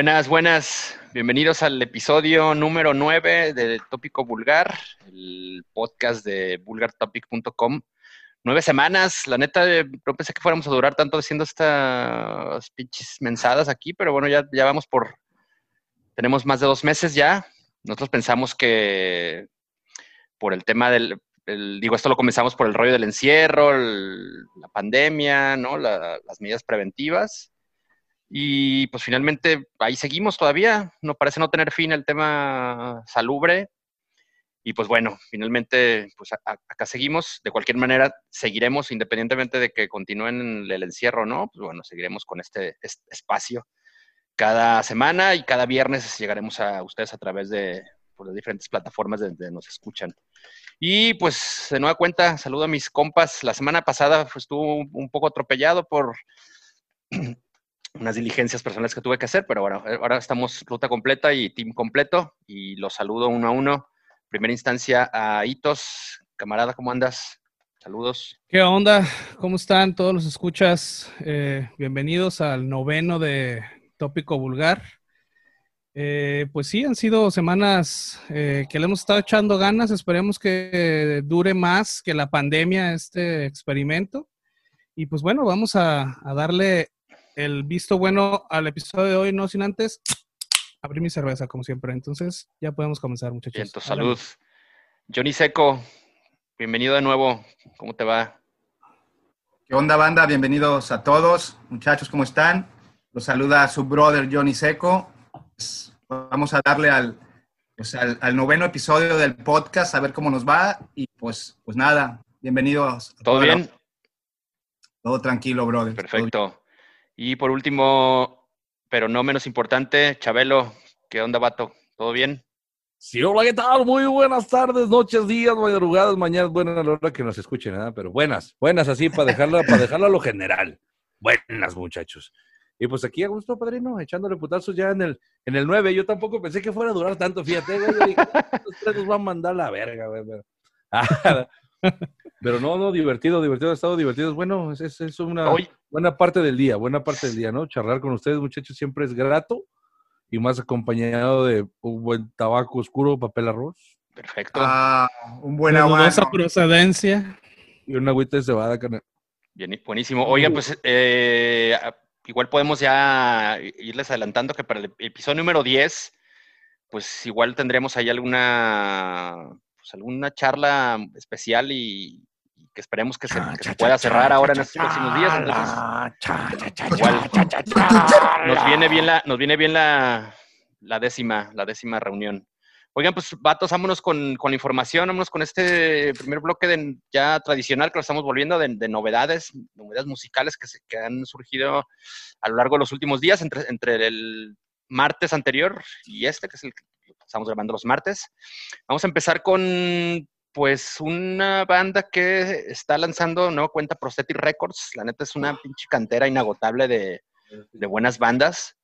Buenas, buenas. Bienvenidos al episodio número 9 de Tópico Vulgar, el podcast de vulgartopic.com. Nueve semanas, la neta, eh, no pensé que fuéramos a durar tanto haciendo estas pinches mensadas aquí, pero bueno, ya, vamos por, tenemos más de dos meses ya. Nosotros pensamos que por el tema del, digo, esto lo comenzamos por el rollo del encierro, la pandemia, ¿no? las medidas preventivas. Y pues finalmente ahí seguimos todavía. No parece no tener fin el tema salubre. Y pues bueno, finalmente pues acá seguimos. De cualquier manera, seguiremos independientemente de que continúen el encierro, ¿no? Pues bueno, seguiremos con este, espacio cada semana y cada viernes llegaremos a ustedes a través de por las diferentes plataformas donde nos escuchan. Y pues de nueva cuenta, saludo a mis compas. La semana pasada pues, estuvo un poco atropellado por unas diligencias personales que tuve que hacer, pero bueno, ahora estamos ruta completa y team completo y los saludo uno a uno. Primera instancia a Hitos. Camarada, ¿cómo andas? Saludos. ¿Qué onda? ¿Cómo están todos los escuchas? Eh, bienvenidos al noveno de Tópico Vulgar. Eh, pues sí, han sido semanas eh, que le hemos estado echando ganas. Esperemos que dure más que la pandemia este experimento. Y pues bueno, vamos a darle el visto bueno al episodio de hoy, no sin antes abrir mi cerveza, como siempre. Entonces, ya podemos comenzar, muchachos. Bien, salud. Johnny Seco, bienvenido de nuevo. ¿Cómo te va? ¿Qué onda, banda? Bienvenidos a todos. Muchachos, ¿cómo están? Los saluda su brother Johnny Seco. Pues, vamos a darle pues, al, al, noveno episodio del podcast, a ver cómo nos va. Y pues, pues nada, bienvenidos. ¿Todo bien? Todo tranquilo, brother. Perfecto. Y por último, pero no menos importante, Chabelo, ¿qué onda, vato? ¿Todo bien? Sí, hola, ¿qué tal? Muy buenas tardes, noches, días, madrugadas, mañanas, buenas a la hora que nos escuchen, ¿verdad? Pero buenas, buenas así para dejarla, para dejarla a lo general. Buenas, muchachos. Y pues aquí a gusto, padrino, echándole putazos ya en el, en el 9. Yo tampoco pensé que fuera a durar tanto, fíjate, güey. Yo dije, estos tres nos van a mandar la verga, güey. Pero no, no, divertido, divertido, ha estado divertido. Bueno, es, es una buena parte del día, buena parte del día, ¿no? Charlar con ustedes, muchachos, siempre es grato y más acompañado de un buen tabaco oscuro, papel arroz. Perfecto. Ah, un buen agua. procedencia. Y una agüita de cebada, carnal. Bien, buenísimo. Oiga, pues eh, igual podemos ya irles adelantando que para el episodio número 10, pues igual tendremos ahí alguna, pues alguna charla especial y, que esperemos que se, pueda cerrar ahora en estos próximos días. nos viene bien la, nos viene bien la, la décima, la décima reunión. Oigan, pues vatos, vámonos con, con, la información, vámonos con este primer bloque de, ya tradicional que lo estamos volviendo de, novedades, novedades musicales que, se, que han surgido a lo largo de los últimos días, entre, entre el martes anterior y este, que es el estamos grabando los martes. Vamos a empezar con pues una banda que está lanzando nueva cuenta Prosthetic Records. La neta es una pinche cantera inagotable de, buenas bandas.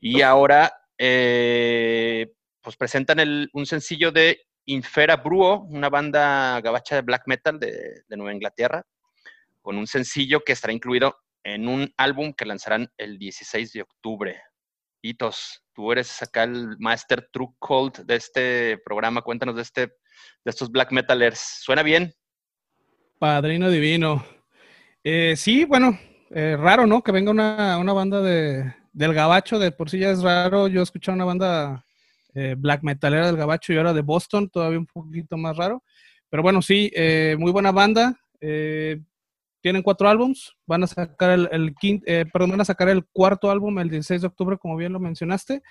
Y ahora, eh, pues presentan un sencillo de Infera Bruo, una banda gabacha de black metal de, Nueva Inglaterra, con un sencillo que estará incluido en un álbum que lanzarán el 16 de octubre. Hitos, tú eres acá el Master True Cold de este programa. Cuéntanos de este de estos black metalers. ¿Suena bien? Padrino divino. Eh, sí, bueno, eh, raro, ¿no? Que venga una, banda de, del Gabacho, de por sí ya es raro. Yo he escuchado una banda eh, black metalera del Gabacho y ahora de Boston, todavía un poquito más raro. Pero bueno, sí, muy buena banda. Tienen cuatro álbums. Van a sacar el, el perdón, van a sacar el cuarto álbum el 16 de octubre, como bien lo mencionaste.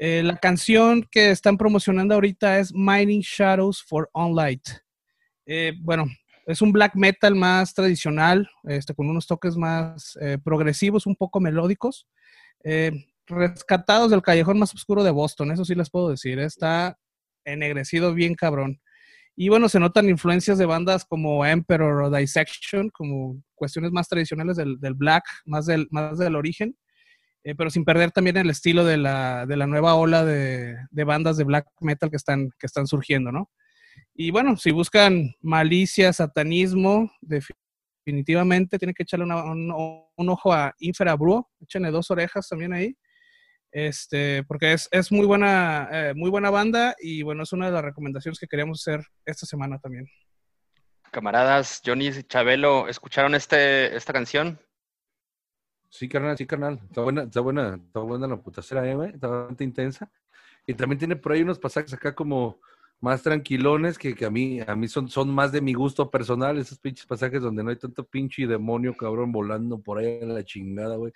Eh, la canción que están promocionando ahorita es Mining Shadows for Onlight. Eh, bueno, es un black metal más tradicional, este, con unos toques más eh, progresivos, un poco melódicos, rescatados del callejón más oscuro de Boston, eso sí les puedo decir. Está ennegrecido bien cabrón. Y bueno, se notan influencias de bandas como Emperor o Dissection, como cuestiones más tradicionales del, del black, más del, más del origen. Eh, pero sin perder también el estilo de la, de la nueva ola de, de, bandas de black metal que están, que están surgiendo, ¿no? Y bueno, si buscan malicia, satanismo, definitivamente tienen que echarle un, un, ojo a Infera Bruo, échenle dos orejas también ahí. Este, porque es, es muy buena, eh, muy buena banda y bueno, es una de las recomendaciones que queríamos hacer esta semana también. Camaradas, Johnny y Chabelo, ¿escucharon este, esta canción? Sí, carnal, sí, carnal. Está buena, está buena, está buena la putacera, eh, güey. Está bastante intensa. Y también tiene por ahí unos pasajes acá como más tranquilones que, que a mí, a mí son, son más de mi gusto personal, esos pinches pasajes donde no hay tanto pinche demonio cabrón volando por ahí en la chingada, güey.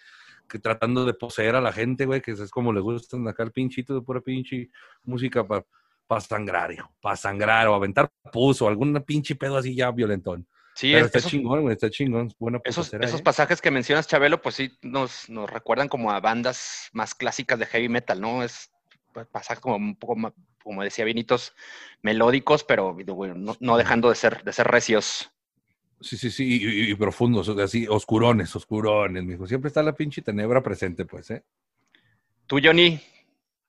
Que tratando de poseer a la gente, güey, que es como le gustan acá el pinchito de pura pinche música para pa sangrar, hijo, para sangrar o aventar puso, algún pinche pedo así ya violentón. Sí, Pero es- está esos, chingón, güey, está chingón. Buena esos, esos eh. pasajes que mencionas, Chabelo, pues sí nos, nos recuerdan como a bandas más clásicas de heavy metal, ¿no? Es pa- pasajes como un poco más, como decía Vinitos, melódicos, pero no, no dejando de ser, de ser recios. Sí, sí, sí, y, y- y profundos, así, oscurones, oscurones, mijo. Siempre está la pinche tenebra presente, pues, ¿eh? Tú, Johnny,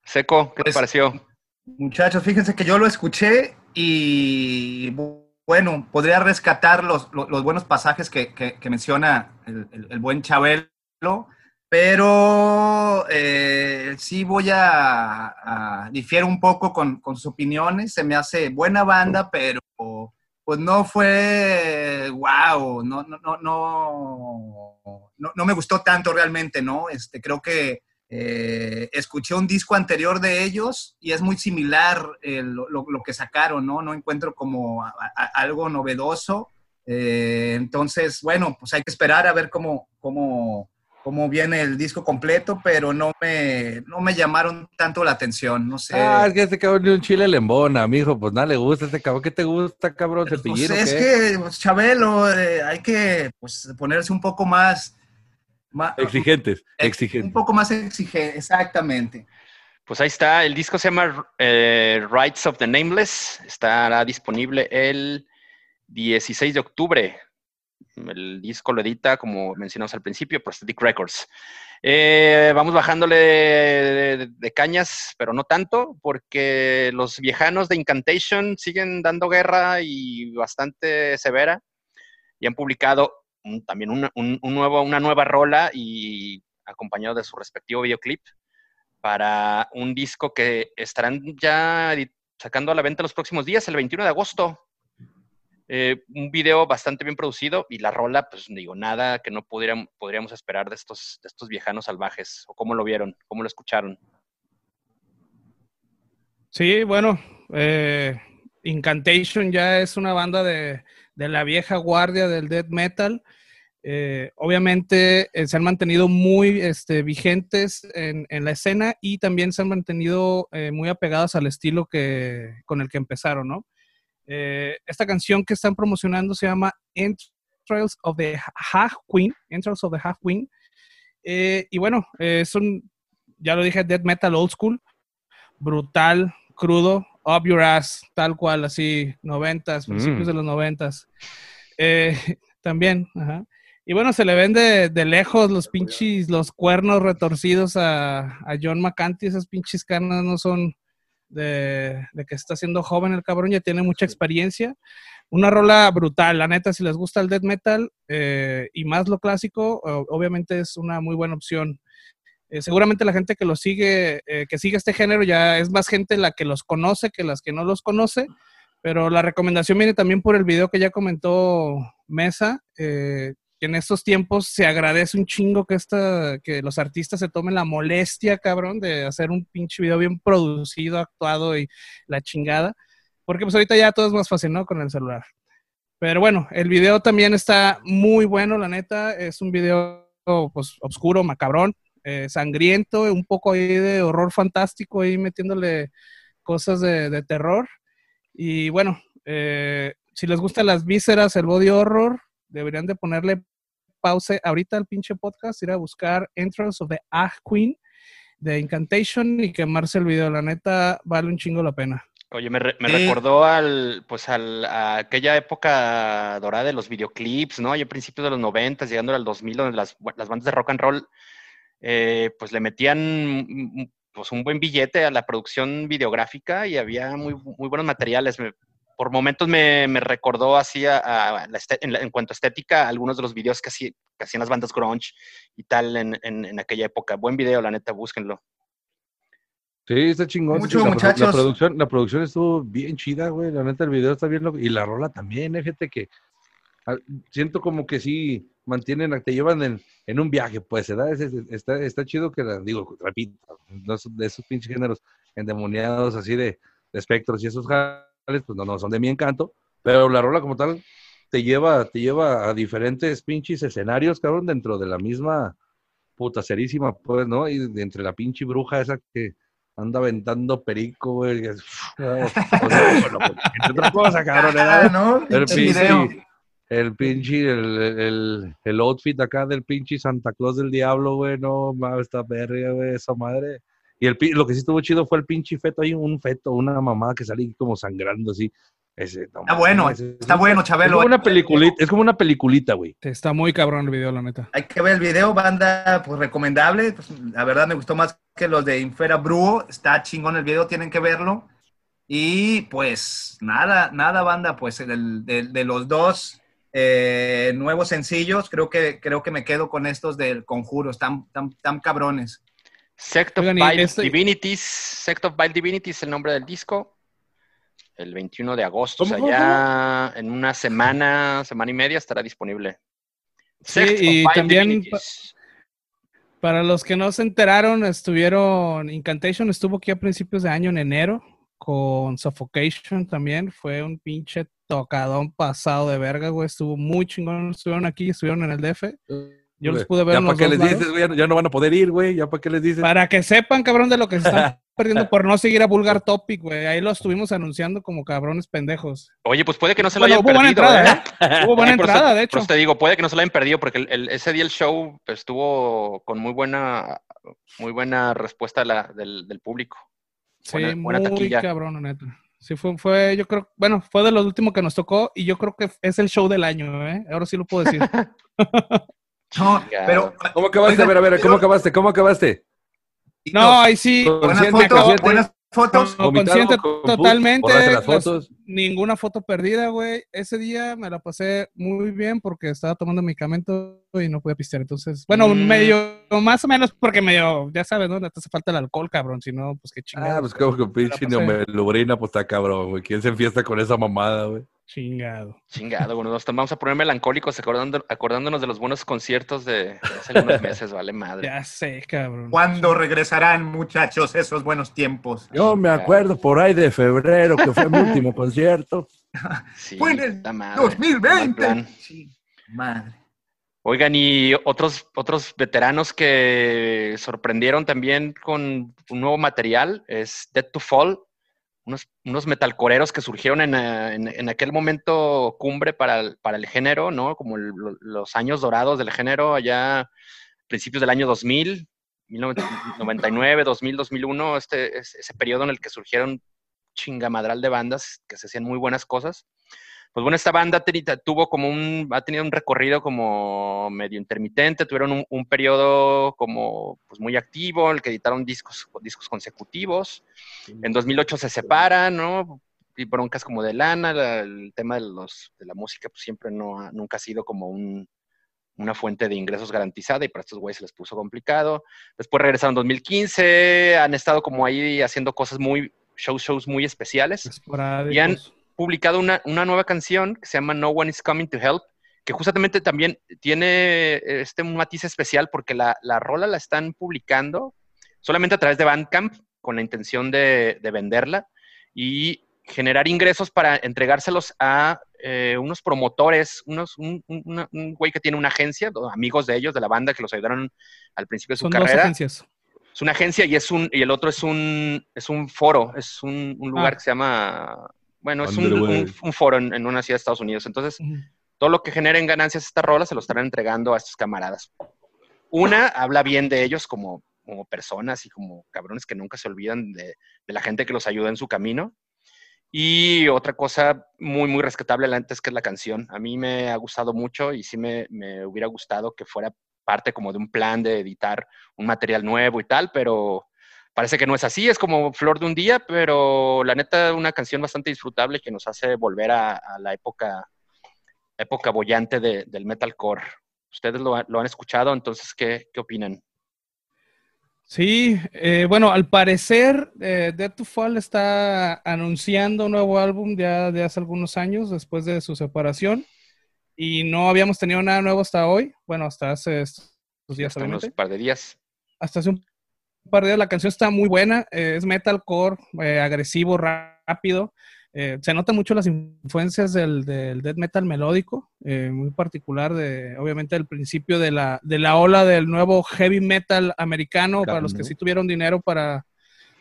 Seco, ¿qué te Pues, pareció? Muchachos, fíjense que yo lo escuché y bu- bueno, podría rescatar los, los, los buenos pasajes que, que- que menciona el, el- el buen Chabelo, pero eh, sí voy a, a difiero un poco con, con sus opiniones. Se me hace buena banda, pero pues no fue wow, no, no, no, no, no, me gustó tanto realmente, ¿no? Este, creo que eh, escuché un disco anterior de ellos y es muy similar eh, lo, que sacaron, ¿no? No encuentro como algo novedoso. Eh, entonces, bueno, pues hay que esperar a ver cómo, cómo, cómo viene el disco completo, pero no me, no me llamaron tanto la atención, no sé. Ah, es que este cabrón ni un chile le embona, mijo. Pues nada le gusta este cabrón. ¿Qué te gusta, cabrón? Pues ¿Cepillín o es qué? que, pues, Chabelo, eh, hay que pues, ponerse un poco más... más Exigentes, un exigentes. poco más exigente, exactamente. Pues ahí está, el disco se llama eh, Rights of the Nameless, estará disponible el 16 de octubre. El disco lo edita, como mencionamos al principio, Prosthetic Records. Eh, vamos bajándole de, cañas, pero no tanto, porque los viejanos de Incantation siguen dando guerra y bastante severa. Y han publicado un- también una, un- una nueva rola y acompañado de su respectivo videoclip para un disco que estarán ya sacando a la venta los próximos días, el 21 de agosto. Eh, un video bastante bien producido y la rola, pues digo, nada que no podríamos esperar de estos, estos viejanos salvajes. ¿O cómo lo vieron? ¿Cómo lo escucharon? Sí, bueno, eh, Incantation ya es una banda de, de la vieja guardia del death metal. Eh, obviamente se han mantenido muy este, vigentes en, en la escena y también se han mantenido muy apegados al estilo que, con el que empezaron, ¿no? Eh, esta canción que están promocionando se llama Entrails of the Half Queen, Entrails of the Half Queen. Eh, y bueno, eh, es un, ya lo dije, death metal old school, brutal, crudo, up your ass, tal cual, así, noventas, principios Mm. de los noventas. Eh, también, ajá. Y bueno, se le ven de, de lejos los pinches, los cuernos retorcidos a, a John McCanty, esas pinches canas no son de, de que está siendo joven el cabrón, ya tiene mucha experiencia. Una rola brutal, la neta, si les gusta el death metal eh, y más lo clásico, obviamente es una muy buena opción. Eh, seguramente la gente que lo sigue, eh, que sigue este género, ya es más gente la que los conoce que las que no los conoce, pero la recomendación viene también por el video que ya comentó Mesa, eh, en estos tiempos se agradece un chingo que, esta, que los artistas se tomen la molestia, cabrón, de hacer un pinche video bien producido, actuado y la chingada, porque pues ahorita ya todo es más fácil, ¿no? Con el celular. Pero bueno, el video también está muy bueno, la neta, es un video pues oscuro, macabrón, eh, sangriento, un poco ahí de horror fantástico, ahí metiéndole cosas de, terror. Y bueno, eh, si les gustan las vísceras, el body horror, deberían de ponerle pause ahorita al pinche podcast, ir a buscar Entrance of the Ah Queen de Incantation y quemarse el video. La neta, vale un chingo la pena. Oye, me, re- me Sí. recordó al, pues al, a aquella época dorada de los videoclips, ¿no? Ya a principios de los 90, llegando al 2000, donde las, las bandas de rock and roll, eh, pues le metían mm, pues un buen billete a la producción videográfica y había muy, muy buenos materiales. Me- por momentos me, me recordó así a, a la este- en, la- en cuanto a estética algunos de los videos que, hacía- que hacían las bandas grunge y tal en, en- en aquella época. Buen video, la neta, búsquenlo. Sí, está chingón. Mucho, Sí, la, muchachos. La producción, la producción estuvo bien chida, güey. La neta, el video está bien loco. Y la rola también, eh, fíjate que siento como que sí mantienen, te llevan en, en un viaje, pues, ¿verdad? Es- es- está, está chido que la, digo, repito, de esos pinches géneros endemoniados así de, de espectros y esos pues no, no son de mi encanto, pero la rola como tal te lleva, te lleva a diferentes pinches escenarios, cabrón, dentro de la misma putacerísima, pues, ¿no? Y entre la pinche bruja esa que anda aventando perico, güey. es- o sea, bueno, pues, otra cosa, cabrón. ¿no? El Pinche el pinche, el, el, el outfit acá del pinche Santa Claus del Diablo, güey, no esta verga, güey, esa madre. Y el, lo que sí estuvo chido fue el pinche feto, hay un feto, una mamada que sale como sangrando así. Ese, no Está bueno, es- está bueno, Es Chabelo. como una peliculita, es como una peliculita, güey. Está muy cabrón el video, la neta. Hay que ver el video, banda, pues recomendable. Pues, la verdad me gustó más que los de Infera Bruo. Está chingón el video, tienen que verlo. Y pues nada, nada, banda, pues de, de los dos eh, nuevos sencillos, creo que, creo que me quedo con estos del conjuro, están tan, tan cabrones. Sect of Oigan, Vile este- Divinities. Sect of Vile Divinities es el nombre del disco. El 21 de agosto, ¿Cómo, o sea, ya en una semana, semana y media estará disponible. Sí, Sect of y Vile también Divinities. Para los que no se enteraron, estuvieron, Incantation estuvo aquí a principios de año, en enero, con Suffocation también. Fue un pinche tocadón pasado de verga, güey. Estuvo muy chingón. Estuvieron aquí, estuvieron en el DF. Yo los pude ver Ya en para los qué les lados. dices, güey, ya, no van a poder ir, güey, ya para qué les dices. Para que sepan, cabrón, de lo que se están perdiendo por no seguir a Vulgar Topic, güey. Ahí lo estuvimos anunciando como cabrones pendejos. Oye, pues puede que no se lo Bueno, hayan hubo buena perdido. entrada, ¿eh? ¿eh? Hubo buena por eso- entrada, de por hecho. eso te digo, puede que no se lo hayan perdido porque el- el- ese día el show estuvo con muy buena, muy buena respuesta la- del, del público. Sí, Buena- buena muy taquilla. cabrón, neta. Sí, fue, fue, yo creo, bueno, fue de los últimos que nos tocó y yo creo que es el show del año, ¿eh? Ahora sí lo puedo decir. No, pero ¿Cómo acabaste? A ver, a ver, ¿cómo acabaste? ¿Cómo acaste? No, ahí sí, buenas Consciente, fotos, buenas fotos. Consciente totalmente, las- ninguna foto perdida, güey. Ese día me la pasé muy bien porque estaba tomando medicamento y no pude pistear. Entonces, bueno, Mm. medio, más o menos porque medio, ya sabes, ¿no? Te hace falta el alcohol, cabrón. Si no, pues qué Ah, chingado. pues como que pinche neomelubrina, pues está cabrón, güey. ¿Quién se enfiesta con esa mamada, güey? Chingado. Chingado, bueno, nos vamos a poner melancólicos acordando- acordándonos de los buenos conciertos de, hace algunos meses, vale madre. Ya sé, cabrón. ¿Cuándo regresarán, muchachos, esos buenos tiempos? Yo me acuerdo por ahí de febrero, que fue mi último concierto. Sí, Fue en el madre, mal 2020. plan. Sí, madre. Oigan, y otros, otros veteranos que sorprendieron también con un nuevo material es Dead to Fall, unos, unos metalcoreros que surgieron en, eh, en- en aquel momento cumbre para el, para el género, ¿no? Como el- los años dorados del género, allá a principios del año 2000, 1999, 2000, 2001, este, es- ese periodo en el que surgieron chingamadral de bandas que se hacían muy buenas cosas. Pues bueno, esta banda tuvo como un, ha tenido un recorrido como medio intermitente, tuvieron un, un periodo como pues muy activo, en el que editaron discos, discos consecutivos. En 2008 se separan, ¿no? Y broncas como de lana, la- el tema de, los, de la música pues siempre no ha- nunca ha sido como un, una fuente de ingresos garantizada y para estos güeyes se les puso complicado. Después regresaron en 2015, han estado como ahí haciendo cosas muy, shows, shows muy especiales. Y han- publicado una, una nueva canción que se llama No One is Coming to Help, que justamente también tiene este un matiz especial porque la, la rola la están publicando solamente a través de Bandcamp con la intención de, de venderla y generar ingresos para entregárselos a eh, unos promotores, unos, un, un- un güey que tiene una agencia, amigos de ellos, de la banda que los ayudaron al principio de su Son dos carrera. agencias. Es una agencia y es un y el otro es un es un foro, es un, un lugar Ah. que se llama bueno, es un, un- un foro en, en una ciudad de Estados Unidos. Entonces, todo lo que generen ganancias esta rola se lo estarán entregando a estos camaradas. Una habla bien de ellos como, como personas y como cabrones que nunca se olvidan de, de la gente que los ayuda en su camino. Y otra cosa muy, muy rescatable la neta, es que es la canción. A mí me ha gustado mucho y sí me, me hubiera gustado que fuera parte como de un plan de editar un material nuevo y tal, pero parece que no es así. Es como Flor de un día, pero la neta, una canción bastante disfrutable que nos hace volver a, a la época, época bollante de- del metalcore. Ustedes lo, lo han escuchado, entonces, ¿qué, qué opinan? Sí, eh, bueno, al parecer eh, Dead to Fall está anunciando un nuevo álbum ya de hace algunos años después de su separación y no habíamos tenido nada nuevo hasta hoy, bueno, hasta hace estos días. Hasta unos par de días. Hasta hace un la canción está muy buena, eh, es metalcore, eh, agresivo, rápido. Eh, se notan mucho las influencias del, del death metal melódico, eh, muy particular de, obviamente, el principio de la, de la ola del nuevo heavy metal americano, para los que sí tuvieron dinero para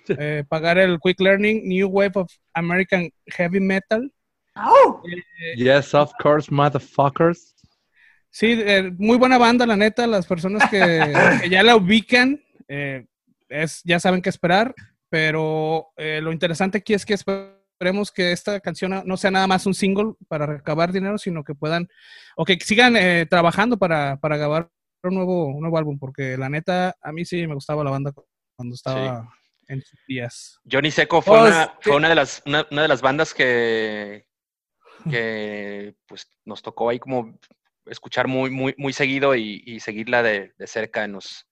eh, pagar el Quick Learning, New Wave of American Heavy Metal. Yes, of course, motherfuckers. Sí, eh, muy buena banda, la neta. Las personas que, que ya la ubican, eh, es, ya saben qué esperar. Pero eh, lo interesante aquí es que esperemos que esta canción no sea nada más un single para recabar dinero, sino que puedan, o que sigan eh, trabajando para, para grabar un nuevo, un nuevo álbum. Porque la neta, a mí sí me gustaba la banda cuando estaba en sus días. Johnny Seco fue, Oh, una, fue una de las una, una de las bandas que, que pues nos tocó ahí como escuchar muy, muy, muy seguido y, y seguirla de, de cerca en los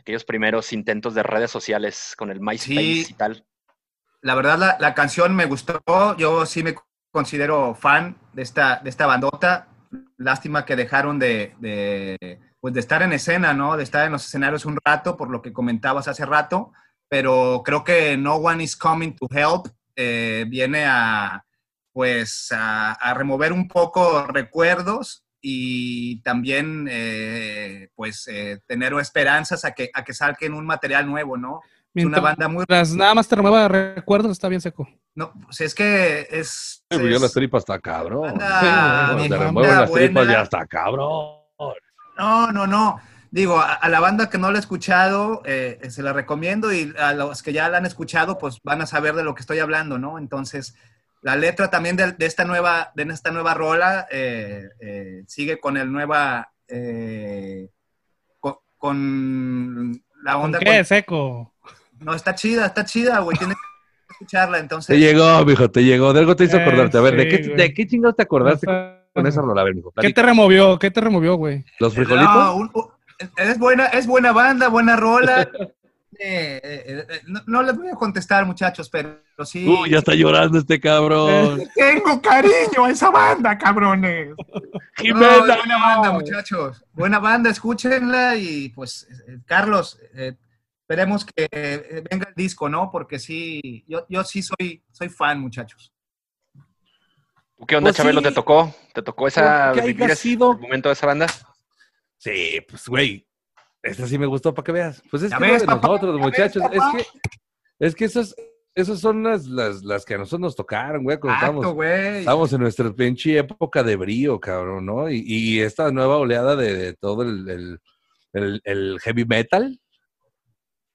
aquellos primeros intentos de redes sociales con el MySpace Sí. y tal. La verdad, la, la canción me gustó. Yo sí me considero fan de esta, de esta bandota. Lástima que dejaron de, de, pues de estar en escena, ¿no? De estar en los escenarios un rato, por lo que comentabas hace rato. Pero creo que No One is Coming to Help eh, viene a, pues, a, a remover un poco recuerdos y también, eh, pues, eh, tener esperanzas a que, a que salgan un material nuevo, ¿no? Es una banda muy nada más te remueva recuerdos, está bien seco. no, pues es que es. Yo es- las tripas está cabrón. Sí, Te remueven las tripas ya está cabrón. No, no, no. Digo, a, a la banda que no la ha escuchado, eh, se la recomiendo y a los que ya la han escuchado, pues van a saber de lo que estoy hablando, ¿no? Entonces, la letra también de, de esta, nueva, de esta nueva rola eh, eh, sigue con el nueva. eh, con, con la ¿Con onda. qué, con- seco? no, está chida, está chida, güey. Tienes que escucharla, entonces. Te llegó, mijo, te llegó. De algo te hizo Eh, acordarte. A ver, ¿de, qué. ¿de qué chingados te acordaste con esa rola? A ver, mijo, ¿Qué te removió? ¿Qué te removió, güey? ¿Los frijolitos? No, un- un- es, buena, es buena banda, buena rola. Eh, eh, eh, no, no les voy a contestar, muchachos, pero sí. Uy, ya está llorando este cabrón. Tengo cariño a esa banda, cabrones. Jimena. No, buena banda, muchachos. Buena banda, escúchenla y pues, eh, Carlos, eh, esperemos que eh, venga el disco, ¿no? Porque sí, yo, yo sí soy, soy fan, muchachos. ¿Tú qué onda, Pues Chabelo? sí. ¿Te tocó? ¿Te tocó esa vivir ese sido- momento de esa banda? Sí, pues, güey. Esta sí me gustó para que veas. Pues es Ya que ves, de papá, nosotros, ya ves, muchachos, es que, es que esas, esas son las, las, las que a nosotros nos tocaron, güey, cuando güey. estábamos en nuestra pinche época de brío, cabrón, ¿no? Y, y esta nueva oleada de, de todo el, el, el- el heavy metal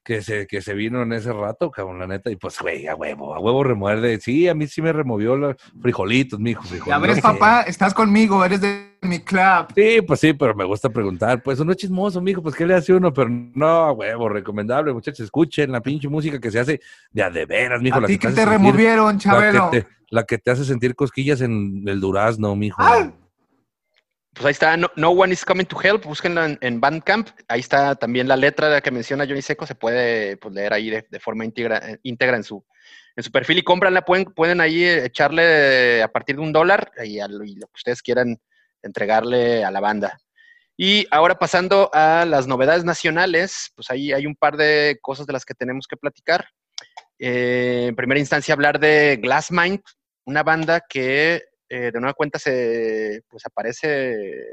que se, que se vino en ese rato, cabrón, la neta, y pues, güey, a huevo, a huevo remuerde. Sí, a mí sí me removió los frijolitos, mijo, Ya frijolitos. ves, Sí. papá, estás conmigo, eres de mi club. Sí, pues sí, pero me gusta preguntar. Pues uno es chismoso, mijo, pues ¿qué le hace uno? Pero no, huevo, recomendable, muchachos. Escuchen la pinche música que se hace de a de veras, mijo. A la que te sentir- removieron, la Chabelo. que, te, la que te hace sentir cosquillas en el durazno, mijo. ¡Ay! Pues ahí está, no, No One is Coming to Help, búsquenla en, en Bandcamp. Ahí está también la letra de la que menciona Johnny Seco, se puede pues, leer ahí de, de forma íntegra, eh, íntegra en, su, en su perfil y cómpranla. Pueden, pueden ahí echarle a partir de un dólar y, a lo, y lo que ustedes quieran entregarle a la banda. Y ahora pasando a las novedades nacionales, pues ahí hay un par de cosas de las que tenemos que platicar. Eh, en primera instancia, hablar de Glassmind, una banda que eh, de nueva cuenta se pues aparece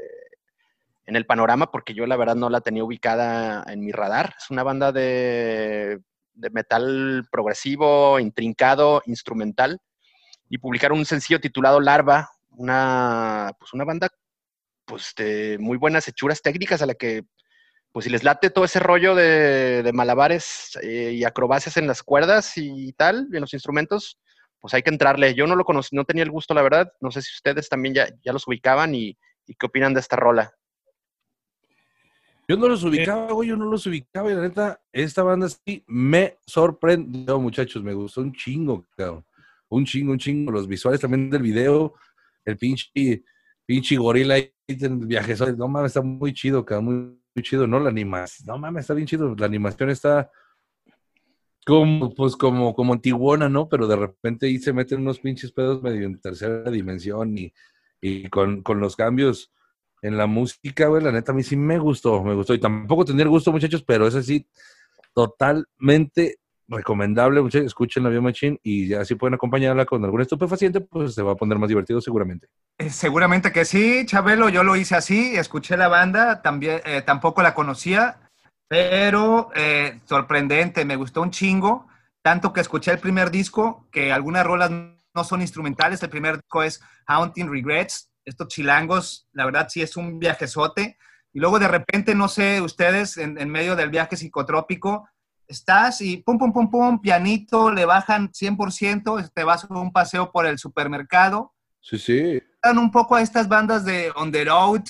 en el panorama porque yo la verdad no la tenía ubicada en mi radar. Es una banda de, de metal progresivo, intrincado, instrumental y publicaron un sencillo titulado Larva, una pues una banda pues de muy buenas hechuras técnicas a la que pues si les late todo ese rollo de, de malabares eh, y acrobacias en las cuerdas y tal, y en los instrumentos, pues hay que entrarle. Yo no lo conocí, no tenía el gusto, la verdad. No sé si ustedes también ya, ya los ubicaban y, y qué opinan de esta rola. Yo no los ubicaba, güey, yo no los ubicaba. Y la neta, esta banda sí me sorprendió, muchachos. Me gustó un chingo, cabrón. Un chingo, un chingo. Los visuales también del video, el pinche, pinche gorila ahí en el viaje. No mames, está muy chido, cabrón. Muy, chido, ¿no? La animación. No mames, está bien chido. La animación está como, pues como, como Antiguona, ¿no? Pero de repente ahí se meten unos pinches pedos medio en tercera dimensión y, y con, con los cambios en la música, güey, la neta a mí sí me gustó, me gustó. Y tampoco tenía el gusto, muchachos, pero es así, totalmente recomendable, escuchen la Biomachine y ya si pueden acompañarla con algún estupefaciente, pues se va a poner más divertido seguramente. Eh, seguramente que sí, Chabelo, yo lo hice así, escuché la banda, también, eh, tampoco la conocía, pero eh, sorprendente, me gustó un chingo, tanto que escuché el primer disco, que algunas rolas no son instrumentales, el primer disco es Haunting Regrets, estos chilangos, la verdad sí es un viajezote, y luego de repente, no sé, ustedes en, en medio del viaje psicotrópico, estás y pum, pum, pum, pum, pianito, le bajan 100%, te vas a un paseo por el supermercado. Sí, sí. Dan un poco a estas bandas de on the road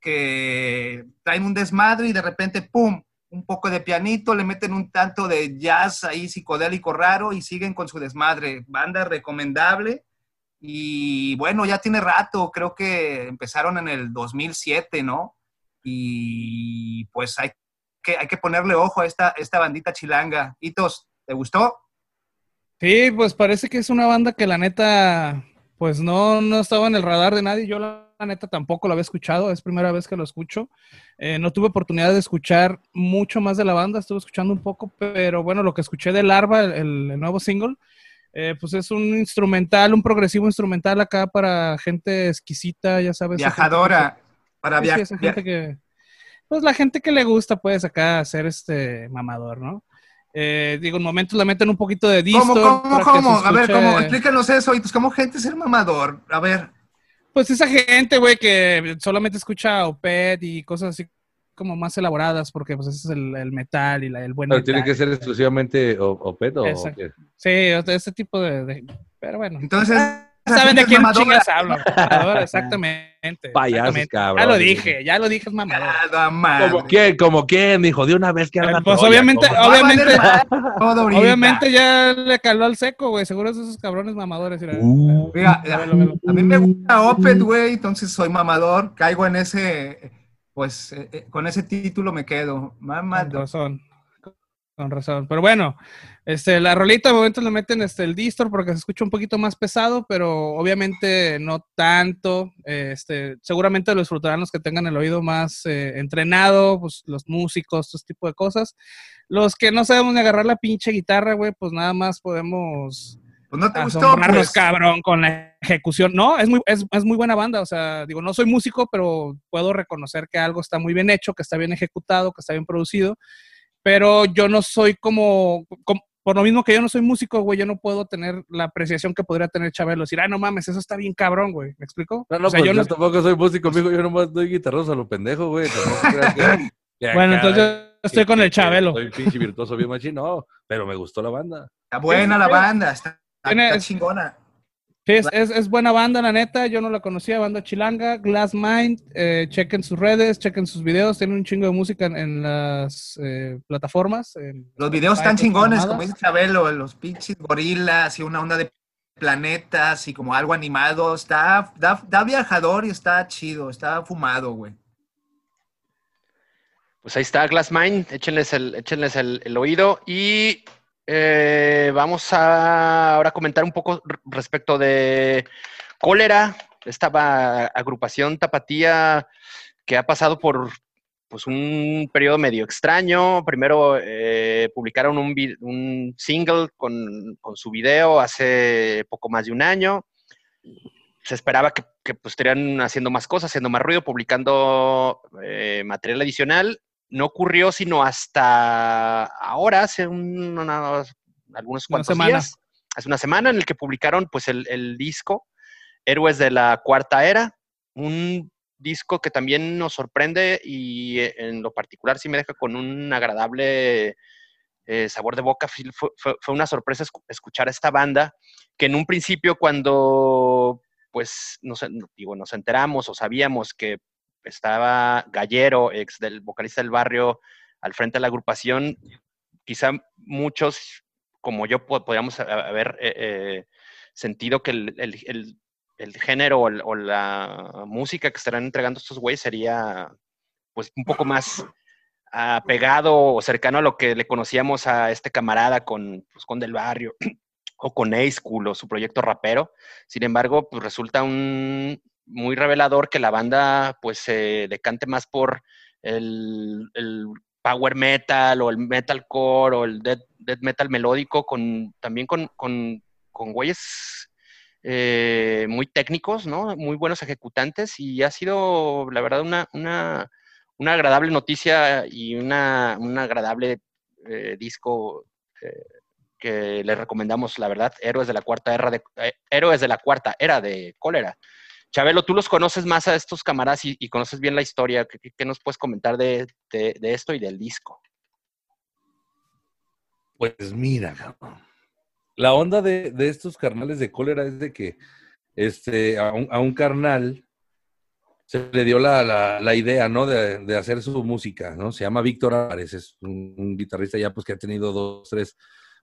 que traen un desmadre y de repente, pum, un poco de pianito, le meten un tanto de jazz ahí psicodélico raro y siguen con su desmadre. Banda recomendable. Y bueno, ya tiene rato, creo que empezaron en el 2007, ¿no? Y pues hay que, hay que ponerle ojo a esta, esta bandita chilanga. Hitos, ¿te gustó? Sí, pues parece que es una banda que la neta, pues no, no estaba en el radar de nadie. Yo la, neta tampoco lo había escuchado, es primera vez que lo escucho. Eh, no tuve oportunidad de escuchar mucho más de la banda, estuve escuchando un poco, pero bueno, lo que escuché de Larva, el, el nuevo single, eh, pues es un instrumental, un progresivo instrumental acá para gente exquisita, ya sabes. Viajadora, para sí, viajar. que, pues la gente que le gusta, pues acá hacer este mamador, ¿no? Eh, digo, en momentos le meten un poquito de distor. ¿Cómo, cómo, cómo? A ver, ¿cómo? Explícanos eso, Hitos. ¿Cómo gente es el mamador? A ver. Pues esa gente, güey, que solamente escucha Opet y cosas así como más elaboradas, porque pues ese es el, el metal y la- el buen Pero metal. tiene que ser exclusivamente o- Opet o Exacto. qué? Sí, ese tipo de, de- Pero bueno. Entonces, ¿Saben de quién mamadora. chingas hablo? Exactamente. Payasos, exactamente. cabrón. Ya lo dije, ya lo dije, es mamador. Nada más. ¿Como quién? ¿Como quién? Dijo, de una vez que hagan Pues obviamente, obviamente, obviamente ya le caló al seco, güey. Seguro es esos cabrones mamadores. mira. Uh. A mí me gusta Opet, güey, entonces soy mamador. Caigo en ese, pues, eh, eh, con ese título me quedo. Con Mamador. razón. Con razón. Pero bueno, este, la rolita de momento le meten este, el distor porque se escucha un poquito más pesado, pero obviamente no tanto. Este, seguramente lo disfrutarán los que tengan el oído más eh, entrenado, pues los músicos, este tipo de cosas. Los que no sabemos ni agarrar la pinche guitarra, güey, pues nada más podemos Pues no te gustó, pues. cabrón, con la ejecución. No, es muy, es, es muy buena banda. O sea, digo, no soy músico, pero puedo reconocer que algo está muy bien hecho, que está bien ejecutado, que está bien producido. Pero yo no soy como, como- por lo mismo que yo no soy músico, güey, yo no puedo tener la apreciación que podría tener Chabelo. Decir, ah, no mames, eso está bien cabrón, güey. ¿Me explico? No, no, o sea, pues yo yo, no- tampoco soy músico, amigo. Yo nomás doy guitarros a lo pendejo, güey. Que- Bueno, entonces yo estoy que- con el Chabelo. Soy pinche virtuoso bien machín. No, pero me gustó la banda. Está buena la banda, está chingona. Sí, es, es, es buena banda, la neta. Yo no la conocía, banda chilanga. Glass Mind, eh, chequen sus redes, chequen sus videos. Tienen un chingo de música en, en las eh, plataformas. en Los videos están chingones, como dice Chabelo, los pinches gorilas y una onda de planetas y como algo animado. Está, da, da viajador y está chido, está fumado, güey. Pues ahí está Glassmind, échenles el, échenles el, el oído y eh, vamos a ahora comentar un poco respecto de Cólera, esta agrupación tapatía que ha pasado por pues, un periodo medio extraño. Primero eh, publicaron un, single con, su video hace poco más de un año. Se esperaba que, que pues, estarían haciendo más cosas, haciendo más ruido, publicando eh, material adicional no ocurrió sino hasta ahora, hace un- algunos cuantos días, hace una semana en el que publicaron pues el, el disco Héroes de la Cuarta Era, un disco que también nos sorprende y eh, en lo particular sí me deja con un agradable eh, sabor de boca. Fue, fue- fue una sorpresa escu- escuchar a esta banda que en un principio cuando pues nos, digo, nos enteramos o sabíamos que estaba Gallero, ex del vocalista del barrio, al frente de la agrupación. Quizá muchos, como yo, po- podríamos haber eh, eh, sentido que el, el- el- género o, la música que estarán entregando estos güeyes sería pues un poco más apegado o cercano a lo que le conocíamos a este camarada con, pues, con Del Barrio o con A School o su proyecto rapero. Sin embargo, pues resulta un muy revelador que la banda pues se decante más por el, power metal o el metalcore o el death, metal melódico con también con, con, con güeyes eh, muy técnicos, ¿no? Muy buenos ejecutantes y ha sido, la verdad, una, una, una agradable noticia y una, un agradable eh, disco eh, que le recomendamos, la verdad, Héroes de la Cuarta Era de, Héroes de la Cuarta Era de Cólera. Chabelo, tú los conoces más a estos camaradas y, conoces bien la historia. ¿Qué, nos puedes comentar de, esto y del disco? Pues mira, la onda de, estos carnales de cólera es de que este, a, un, carnal se le dio la, la, idea, ¿no? De, hacer su música, ¿no? Se llama Víctor Álvarez, es un, guitarrista ya pues que ha tenido dos, tres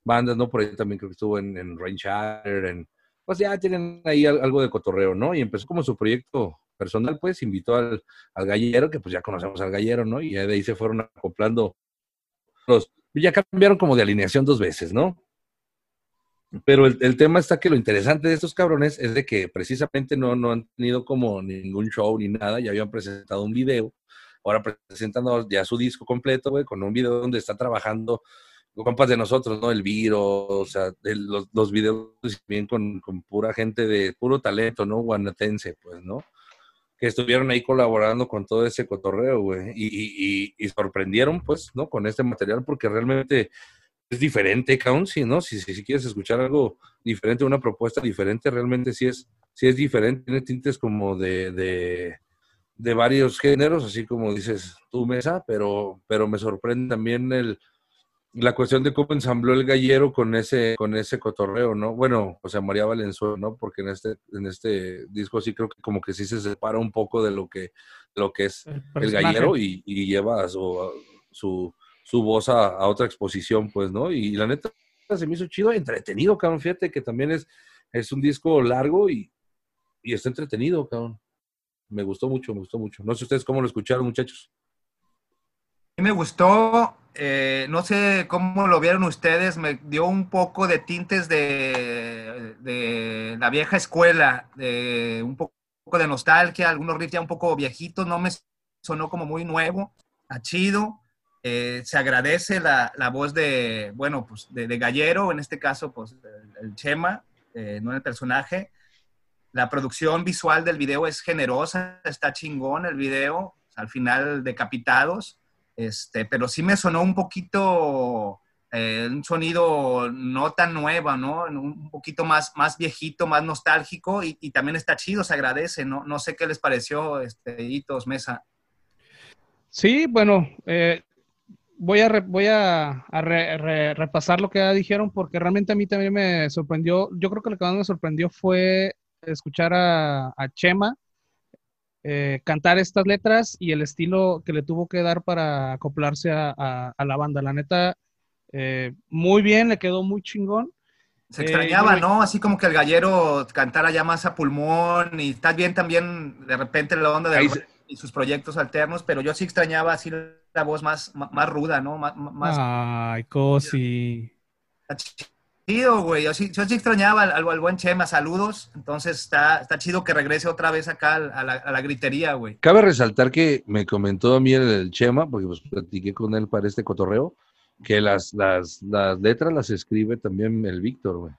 bandas, ¿no? Por ahí también creo que estuvo en, en en... Pues ya tienen ahí algo de cotorreo, ¿no? Y empezó como su proyecto personal, pues invitó al, al gallero, que pues ya conocemos al gallero, ¿no? Y de ahí se fueron acoplando. Ya cambiaron como de alineación dos veces, ¿no? Pero el, tema está que lo interesante de estos cabrones es de que precisamente no, no han tenido como ningún show ni nada, ya habían presentado un video, ahora presentando ya su disco completo, güey, con un video donde está trabajando compas de nosotros, ¿no? El Viro, o sea, los, los, videos bien con, con, pura gente de puro talento, ¿no? Guanatense, pues, ¿no? Que estuvieron ahí colaborando con todo ese cotorreo, güey, y, y, y, sorprendieron, pues, ¿no? Con este material, porque realmente es diferente, Count, sí, ¿no? Si, si, quieres escuchar algo diferente, una propuesta diferente, realmente sí es, sí es diferente, tiene tintes como de, de, de varios géneros, así como dices tú, Mesa, pero, pero me sorprende también el, la cuestión de cómo ensambló el gallero con ese, con ese cotorreo, ¿no? Bueno, o sea, María Valenzuela, ¿no? Porque en este, en este disco sí creo que como que sí se separa un poco de lo que, lo que es el, gallero y, y, lleva su, su su voz a, otra exposición, pues, ¿no? Y, la neta se me hizo chido, entretenido, cabrón. Fíjate que también es, es un disco largo y, y está entretenido, cabrón. Me gustó mucho, me gustó mucho. No sé ustedes cómo lo escucharon, muchachos. Me gustó, eh, no sé cómo lo vieron ustedes, me dio un poco de tintes de, de la vieja escuela, de un poco de nostalgia, algunos riffs ya un poco viejitos, no me sonó como muy nuevo, a chido. Eh, se agradece la, la, voz de, bueno, pues de, de, Gallero, en este caso, pues el, Chema, eh, no el personaje. La producción visual del video es generosa, está chingón el video, al final decapitados, este, pero sí me sonó un poquito, eh, un sonido no tan nuevo, ¿no? Un poquito más, más viejito, más nostálgico y, también está chido, se agradece, ¿no? No sé qué les pareció, este, Hitos, Mesa. Sí, bueno, eh, voy a, voy a, repasar lo que ya dijeron porque realmente a mí también me sorprendió. Yo creo que lo que más me sorprendió fue escuchar a, Chema eh, cantar estas letras y el estilo que le tuvo que dar para acoplarse a, la banda. La neta, eh, muy bien, le quedó muy chingón. Se extrañaba, eh, ¿no? Así como que el gallero cantara ya más a pulmón y está bien también de repente la onda de y sus proyectos alternos, pero yo sí extrañaba así la voz más, más, ruda, ¿no? Más, Ay, Cosi. Chido, güey. Yo sí, yo sí extrañaba al, buen Chema. Saludos. Entonces está, está chido que regrese otra vez acá a la, gritería, güey. Cabe resaltar que me comentó a mí el, Chema, porque pues platiqué con él para este cotorreo, que las, las, las letras las escribe también el Víctor, güey.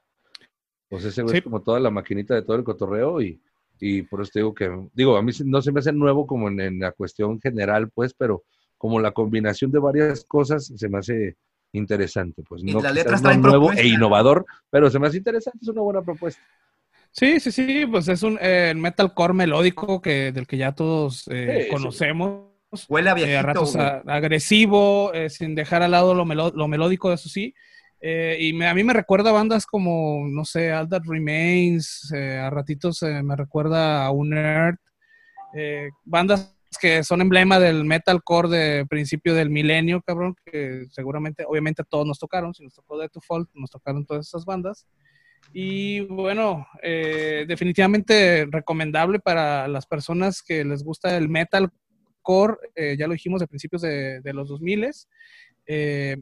Pues ese güey es como toda la maquinita de todo el cotorreo y y por eso digo que, digo, a mí no se me hace nuevo como en, la cuestión general, pues, pero como la combinación de varias cosas se me hace interesante, pues. no, la letra está nuevo e innovador, pero se me hace interesante, es una buena propuesta. Sí, sí, sí, pues es un eh, metalcore melódico que, del que ya todos eh, conocemos. Huele a viejito, eh, ratos agresivo, eh, sin dejar al lado lo, lo melódico, eso sí. Eh, y a mí me recuerda bandas como, no sé, All That Remains, eh, a ratitos eh, me recuerda a Unert, bandas que son emblema del metalcore de principio del milenio, cabrón, que seguramente, obviamente todos nos tocaron, si nos tocó Death to Fall, nos tocaron todas esas bandas. Y bueno, definitivamente recomendable para las personas que les gusta el metal hardcore, eh, ya lo dijimos, de principios de, de los 2000. Eh,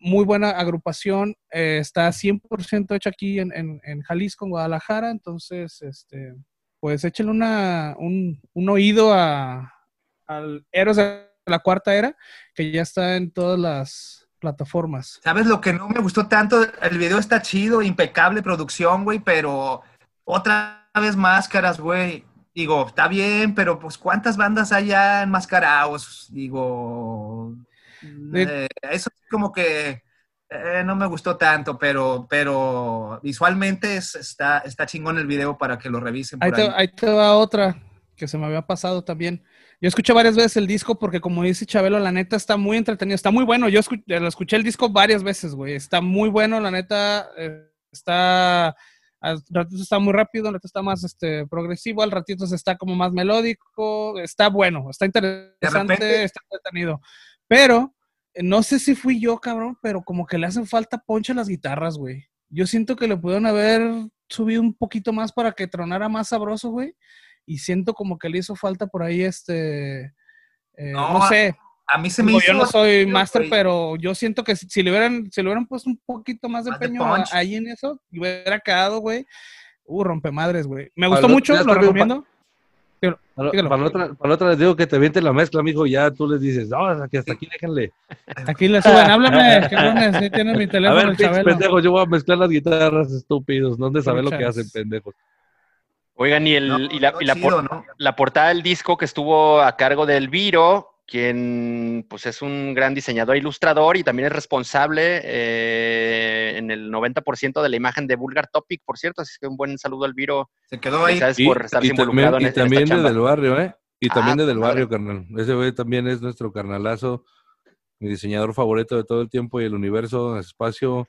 muy buena agrupación, eh, está 100% hecha aquí en, en, en, Jalisco, en Guadalajara, entonces, este, pues échenle una, un, un oído a, al Héroes de la Cuarta Era, que ya está en todas las plataformas. ¿Sabes lo que no me gustó tanto? El video está chido, impecable producción, güey, pero otra vez máscaras, güey. Digo, está bien, pero pues ¿cuántas bandas hay ya enmascarados? Digo, eh, eso es como que eh, no me gustó tanto, pero, pero visualmente es, está, está chingón el video para que lo revisen. Por ahí, te, ahí. ahí te va otra que se me había pasado también. Yo escuché varias veces el disco porque, como dice Chabelo, la neta está muy entretenido, está muy bueno. Yo escuché, lo escuché el disco varias veces, güey. Está muy bueno, la neta. Eh, está. Al ratito está muy rápido, al ratito está más este, progresivo, al ratito está como más melódico. Está bueno, está interesante, está entretenido. Pero no sé si fui yo, cabrón, pero como que le hacen falta ponche a las guitarras, güey. Yo siento que le pudieron haber subido un poquito más para que tronara más sabroso, güey y siento como que le hizo falta por ahí este, eh, no, no, sé. A, a mí se me hizo... Yo no soy máster, pero yo siento que si, si, le hubieran, si le hubieran puesto un poquito más de Más de empeño punch. ahí en eso, y hubiera quedado, güey. Uh, rompemadres, güey. Me gustó mucho, lo recomiendo. Para, para la otra, para otra les digo que te viente la mezcla, mijo, ya tú les dices, no, que hasta aquí déjenle. Aquí le suben, háblame, que lunes, sí tiene mi A teléfono, ver, el yo voy a mezclar las guitarras estúpidos, ¿dónde sabe lo que hacen, pendejos? Oigan, y, el, No, y, la, y la, chido, por- ¿no? la portada del disco que estuvo a cargo de Elviro, quien pues es un gran diseñador e ilustrador y también es responsable eh, en el 90% de la imagen de Vulgar Topic, por cierto, así que un buen saludo a Elviro, Se quedó ahí. gracias Y, por estar y involucrado también, en, y esta- en también esta de chamba. Del Barrio, ¿eh? Y Ah, también de Del madre. Barrio, carnal. Ese güey también es nuestro carnalazo, mi diseñador favorito de todo el tiempo y el universo, espacio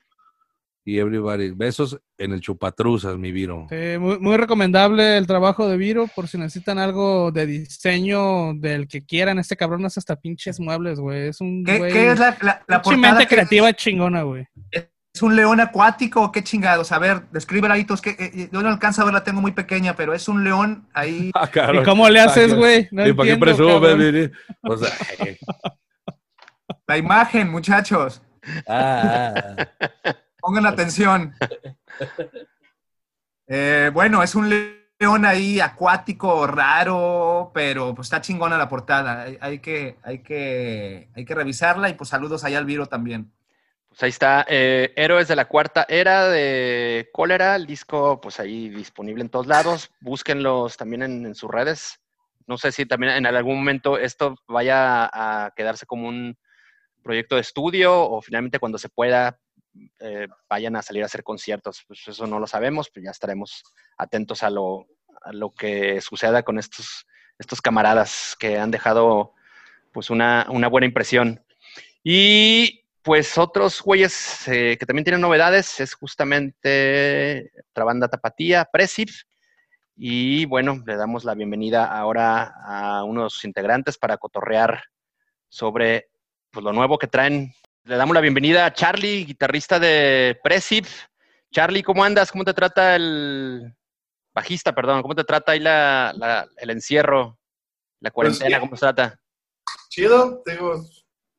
y everybody. Besos en el chupatruzas, mi Viro. Sí, muy, muy recomendable el trabajo de Viro por si necesitan algo de diseño del que quieran. Este cabrón hace hasta pinches muebles, güey. Es un ¿Qué, güey. qué es la, la, la portada? mente que- creativa chingona, güey. ¿Es un león acuático o qué chingados? A ver, descríbela ahí, que eh, yo no alcanzo a ver, la tengo muy pequeña, pero es un león ahí. Ah, ¿Y cómo le haces, Ah, güey? No ¿Y para qué baby? O sea, eh, La imagen, muchachos. ah, ah. Pongan atención. Eh, bueno, es un león ahí acuático, raro, pero pues está chingona la portada. Hay, que, hay, que, hay que revisarla y pues saludos allá al Viro también. Pues ahí está, eh, Héroes de la Cuarta Era de Cólera, el disco pues ahí disponible en todos lados, búsquenlos también en, en sus redes. No sé si también en algún momento esto vaya a quedarse como un proyecto de estudio o finalmente cuando se pueda eh, vayan a salir a hacer conciertos. Pues eso no lo sabemos, pues ya estaremos atentos a lo, a lo que suceda con estos, estos camaradas que han dejado pues una, una buena impresión. Y pues otros güeyes eh, que también tienen novedades es justamente otra banda tapatía, Presif. Y bueno, le damos la bienvenida ahora a uno de sus integrantes para cotorrear sobre pues, lo nuevo que traen. Le damos la bienvenida a Charlie, guitarrista de Presif. Charlie, ¿cómo andas? ¿Cómo te trata el bajista, perdón? ¿Cómo te trata ahí la, la- el encierro, la cuarentena? bien. ¿Cómo te trata? chido, digo,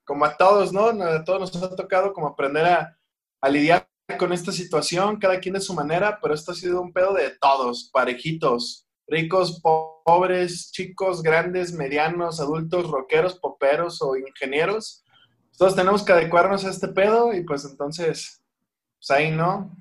como a todos, ¿no? A todos nos ha tocado como aprender a, a lidiar con esta situación, cada quien de su manera, pero esto ha sido un pedo de todos, parejitos, ricos, po- pobres, chicos, grandes, medianos, adultos, rockeros, poperos o ingenieros. Todos tenemos que adecuarnos a este pedo y pues entonces, pues ahí, ¿no?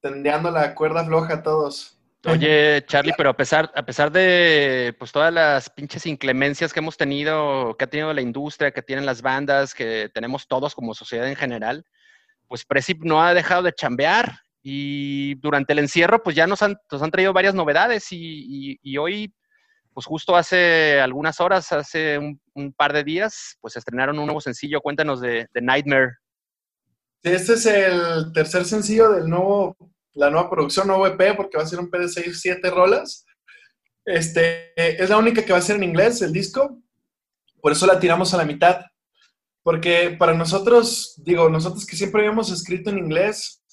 Tendeando la cuerda floja a todos. Oye, Charlie, pero a pesar, a pesar de pues todas las pinches inclemencias que hemos tenido, que ha tenido la industria, que tienen las bandas, que tenemos todos como sociedad en general, pues Presip no ha dejado de chambear y durante el encierro pues ya nos han, nos han traído varias novedades y hoy, pues justo hace algunas horas, hace un, par de días, pues estrenaron un nuevo sencillo, cuéntanos de, de Nightmare. Este es el tercer sencillo del nuevo, la nueva producción, nuevo EP, porque va a ser un EP de 6, 7 rolas. Este, es la única que va a ser en inglés, el disco. Por eso la tiramos a la mitad. Porque para nosotros, digo, nosotros que siempre habíamos escrito en inglés,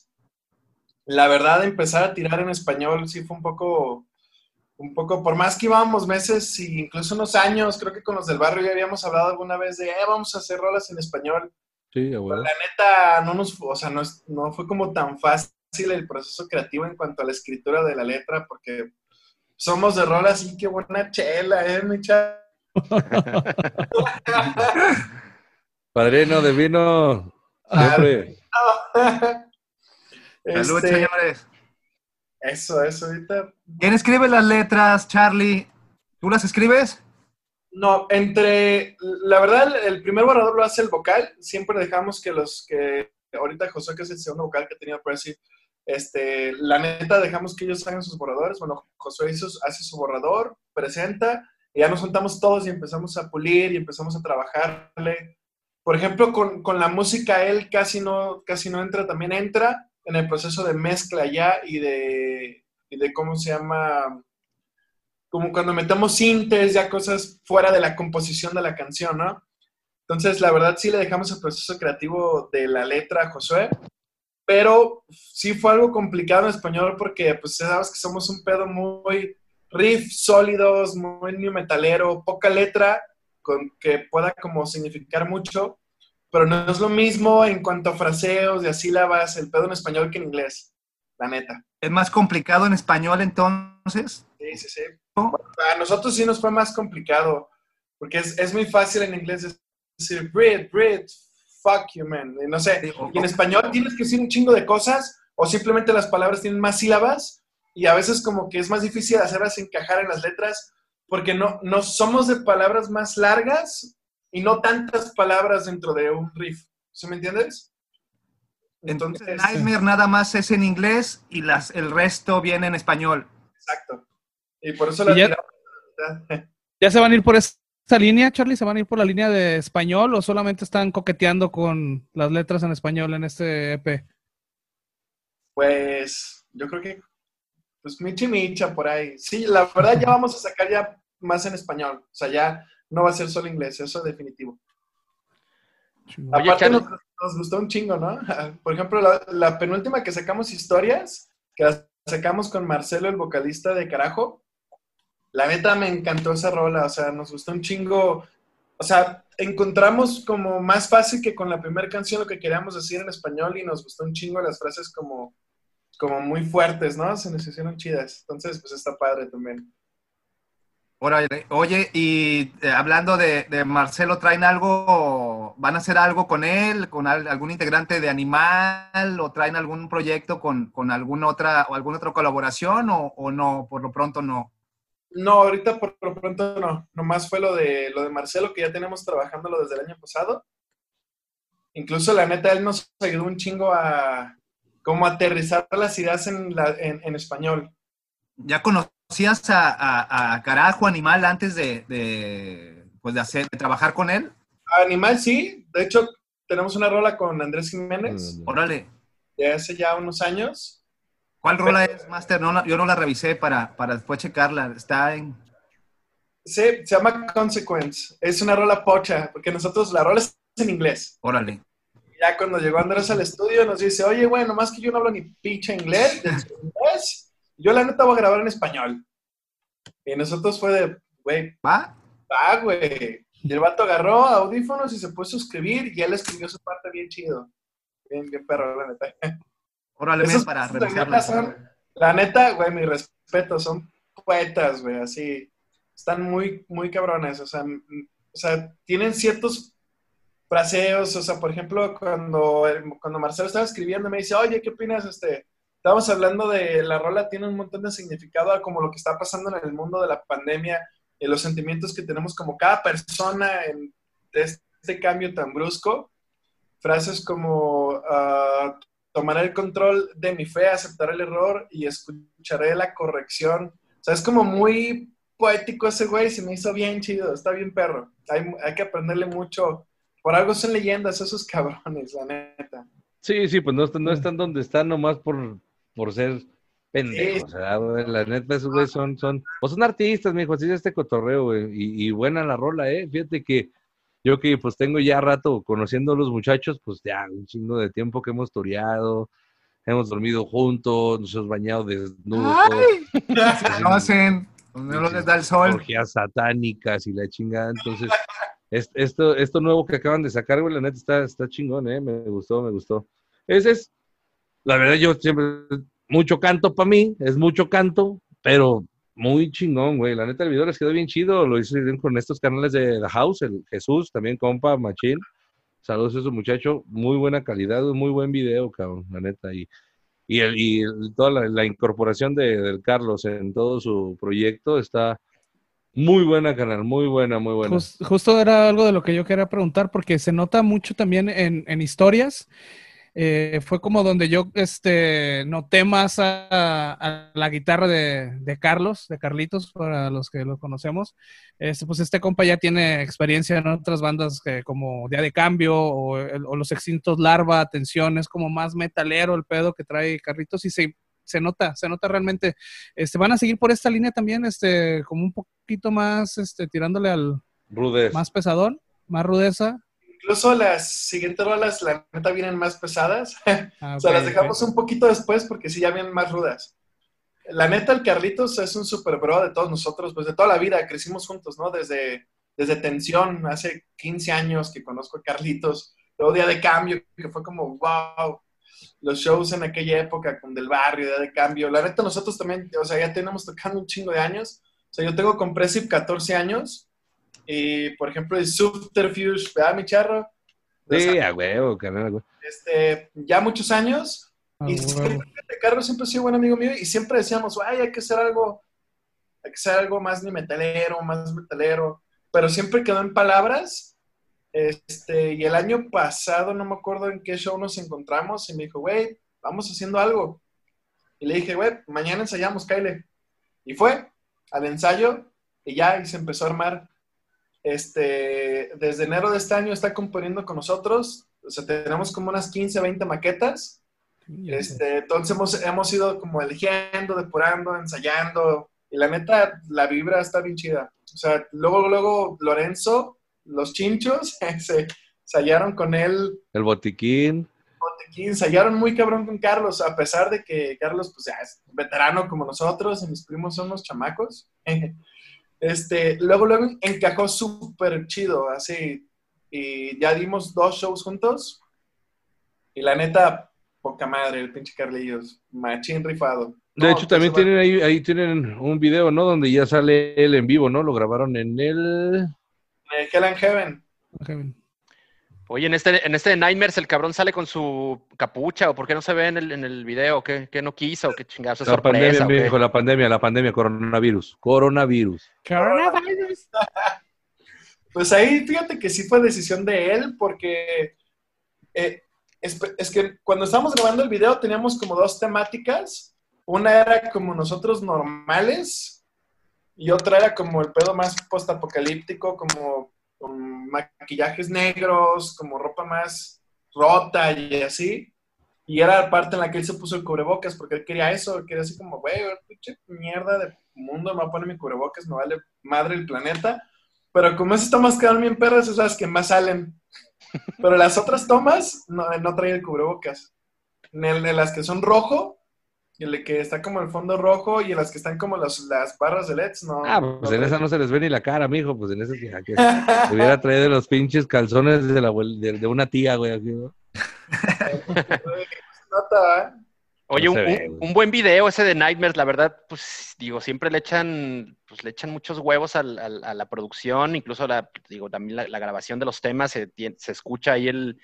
la verdad, empezar a tirar en español sí fue un poco un poco, por más que íbamos meses y incluso unos años, creo que con los del barrio ya habíamos hablado alguna vez de, eh, vamos a hacer rolas en español. Sí, Pero abuelo. la neta, no nos, o sea, no, es- no fue como tan fácil el proceso creativo en cuanto a la escritura de la letra, porque somos de rolas y qué buena chela, eh, mi chava. Padrino de vino. Ah, Siempre. Salud, Este, señores. Eso, eso, ahorita. ¿Quién escribe las letras, Charlie? ¿Tú las escribes? No, entre, la verdad, el primer borrador lo hace el vocal, siempre dejamos que los que, ahorita José, que es el segundo vocal que tenía Prezi, este, la neta dejamos que ellos hagan sus borradores, bueno, Josué hizo, hace su borrador, presenta, y ya nos juntamos todos y empezamos a pulir y empezamos a trabajarle. Por ejemplo, con, con la música él casi no, casi no entra, también entra en el proceso de mezcla ya y de, y de cómo se llama, como cuando metemos sintes, ya cosas fuera de la composición de la canción, ¿no? Entonces, la verdad sí le dejamos el proceso creativo de la letra a Josué, pero sí fue algo complicado en español porque, pues, sabes que somos un pedo muy riff sólidos, muy new metalero, poca letra, con que pueda como significar mucho, pero no es lo mismo en cuanto a fraseos y a sílabas, el pedo en español que en inglés, la neta. ¿Es más complicado en español entonces? Sí, sí, sí. A nosotros sí nos fue más complicado, porque es, es muy fácil en inglés decir, breathe, breathe, fuck you, man. Y no sé, y en español tienes que decir un chingo de cosas, o simplemente las palabras tienen más sílabas, y a veces como que es más difícil hacerlas encajar en las letras, porque no, no somos de palabras más largas y no tantas palabras dentro de un riff. ¿Sí me entiendes? Entonces, Entonces, Nightmare nada más es en inglés y las, el resto viene en español. exacto. Y por eso la ya-. ¿Ya se van a ir por esta línea, Charlie? ¿Se van a ir por la línea de español o solamente están coqueteando con las letras en español en este EP? Pues yo creo que, pues Michi Micha por ahí. Sí, la verdad ya vamos a sacar ya más en español. O sea, ya no va a ser solo inglés, eso es definitivo. Aparte nos, nos gustó un chingo, ¿no? Por ejemplo, la, la penúltima que sacamos historias, que la sacamos con Marcelo, el vocalista de Carajo. La neta me encantó esa rola, o sea, nos gustó un chingo. O sea, encontramos como más fácil que con la primera canción lo que queríamos decir en español y nos gustó un chingo las frases como, como muy fuertes, ¿no? Se nos hicieron chidas. Entonces, pues está padre también. Órale, Oye, y eh, hablando de, de Marcelo, ¿traen algo, van a hacer algo con él, con al- algún integrante de Animal, o traen algún proyecto con, con alguna otra o alguna otra colaboración, o, o no, por lo pronto no? No, ahorita por lo pronto no. Nomás fue lo de, lo de Marcelo, que ya tenemos trabajándolo desde el año pasado. Incluso, la neta, él nos ayudó un chingo a como aterrizar las ideas en, la, en, en español. ¿Ya conocías a, a- a Carajo Animal antes de, de, pues de, hacer, de trabajar con él? Animal, sí. De hecho, tenemos una rola con Andrés Jiménez Órale, de hace ya unos años. ¿cuál rola es, Master? No, yo no la revisé para, para después checarla. Está en... Sí, se llama Consequence. Es una rola pocha, porque nosotros la rola es en inglés. Órale. Ya cuando llegó Andrés al estudio nos dice, oye, güey, nomás que yo no hablo ni pinche inglés, de hecho, inglés, yo la neta voy a grabar en español. Y nosotros fue de, güey, ¿Va? va, güey. Y el vato agarró audífonos y se puso a escribir y él escribió su parte bien chido. Bien, bien perro, la neta. Órale, para revisarla. son- la neta, güey, mi respeto, son poetas, güey, así. Están muy, muy cabrones, o sea, o sea, tienen ciertos fraseos, o sea, por ejemplo, cuando, cuando Marcelo estaba escribiendo, me dice, oye, ¿qué opinas? Este, estábamos hablando de la rola, tiene un montón de significado a como lo que está pasando en el mundo de la pandemia y los sentimientos que tenemos como cada persona en este cambio tan brusco. Frases como, ah, tomaré el control de mi fe, aceptaré el error y escucharé la corrección. O sea, es como muy poético ese güey, se me hizo bien chido, está bien perro. Hay, hay que aprenderle mucho. Por algo son leyendas esos cabrones, la neta. Sí, sí, pues no, están- no están donde están nomás por, por ser pendejos. O sea, güey, la neta, esos güeyes son, son, pues son artistas, mijo, así es este cotorreo, güey. Y, y buena la rola, eh. Fíjate que yo que pues tengo ya rato conociendo a los muchachos, pues ya un chingo de tiempo que hemos toreado, hemos dormido juntos, nos hemos bañado desnudos. todos. Se conocen. No les da el sol. orgías satánicas y la chingada. Entonces, es- esto, esto nuevo que acaban de sacar, güey, la neta está, está chingón, ¿eh? Me gustó, me gustó. Ese es, la verdad, yo siempre, mucho canto para mí, es mucho canto, pero muy chingón, güey. La neta, el video les quedó bien chido, lo hicieron con estos canales de The House, el Jesús, también compa, Machín. Saludos a ese muchacho, muy buena calidad, muy buen video, cabrón, la neta. Y, y, el, y toda la, la incorporación de, del Carlos en todo su proyecto está muy buena, canal, muy buena, muy buena. Jus- justo era algo de lo que yo quería preguntar, porque se nota mucho también en, en historias. Eh, fue como donde yo este, noté más a, a la guitarra de, de Carlos, de Carlitos, para los que lo conocemos. Este, pues este compa ya tiene experiencia en otras bandas que, como Día de Cambio o, Los Extintos Larva, Tensión, es como más metalero el pedo que trae Carlitos y se, se nota, se nota realmente. Este, ¿Van a seguir por esta línea también, este, como un poquito más este, tirándole al Rudez. más pesadón, más rudeza? Incluso las siguientes rolas, la neta, vienen más pesadas. Ah, O sea, las dejamos un poquito después porque sí ya vienen más rudas. La neta, el Carlitos es un super bro de todos nosotros, pues de toda la vida, crecimos juntos, ¿no? Desde, desde Tensión, hace 15 años que conozco a Carlitos, luego Día de Cambio, que fue como, wow, los shows en aquella época con Del Barrio, Día de Cambio. La neta, nosotros también, o sea, ya tenemos tocando un chingo de años. O sea, yo tengo con Presip 14 años y, por ejemplo, el Subterfuge, ¿verdad, mi charro? Sí, a huevo, canal, a huevo. este, ya muchos años Ah, y huevo. siempre, Carlos siempre ha sido buen amigo mío y siempre decíamos, ay, hay que hacer algo, hay que hacer algo más ni metalero, más metalero, pero siempre quedó en palabras. Este, y el año pasado, no me acuerdo en qué show nos encontramos, y me dijo, güey, vamos haciendo algo. Y le dije, güey, mañana ensayamos, Kyle. Y fue al ensayo, y ya, y se empezó a armar. Este, desde enero de este año está componiendo con nosotros, o sea, tenemos como unas 15, 20 maquetas. Este, entonces hemos, hemos ido como eligiendo, depurando, ensayando. Y la neta, la vibra está bien chida. O sea, luego, luego Lorenzo, los chinchos, se ensayaron con él, El botiquín. Botequín, ensayaron muy cabrón con Carlos, a pesar de que Carlos, pues ya es veterano como nosotros y mis primos son unos chamacos. Este, luego, luego encajó súper chido, así. Y ya dimos dos shows juntos. Y la neta, poca madre, el pinche Carlillos. Machín rifado. De No, hecho, también pues, tienen ahí, ahí tienen un video, ¿no? Donde ya sale él en vivo, ¿no? Lo grabaron en el... Hell and Heaven. Oye, en este, en este de Nightmares el cabrón sale con su capucha, o por qué no se ve en el, en el video, ¿Qué, qué no quiso, qué chingados, es La pandemia, sorpresa, o qué? mijo, la pandemia, la pandemia, coronavirus. Coronavirus. Coronavirus. Pues ahí fíjate que sí fue decisión de él, porque eh, es, es que cuando estábamos grabando el video teníamos como dos temáticas. Una era como nosotros normales y otra era como el pedo más postapocalíptico, como maquillajes negros, como ropa más rota y así. Y era la parte en la que él se puso el cubrebocas porque él quería eso, quería así como, güey, pinche mierda de mundo, me voy a poner mi cubrebocas, me vale madre el planeta. Pero como esas tomas quedan bien perras, esas que más salen. Pero las otras tomas no, no trae el cubrebocas. En, en las que son rojo, el que está como el fondo rojo, y en las que están como los- las barras de LEDs, no. Ah, no pues en esa no se les ve ni la cara, mijo. Pues en esa que, que hubiera traído los pinches calzones de, la, de, de una tía, güey. Aquí, ¿no? ¿eh? Oye, un, un- un buen video ese de Nightmares, la verdad, pues digo, siempre le echan, pues le echan muchos huevos al- al- a la producción, incluso la, digo, también la, la grabación de los temas, se, se escucha ahí el,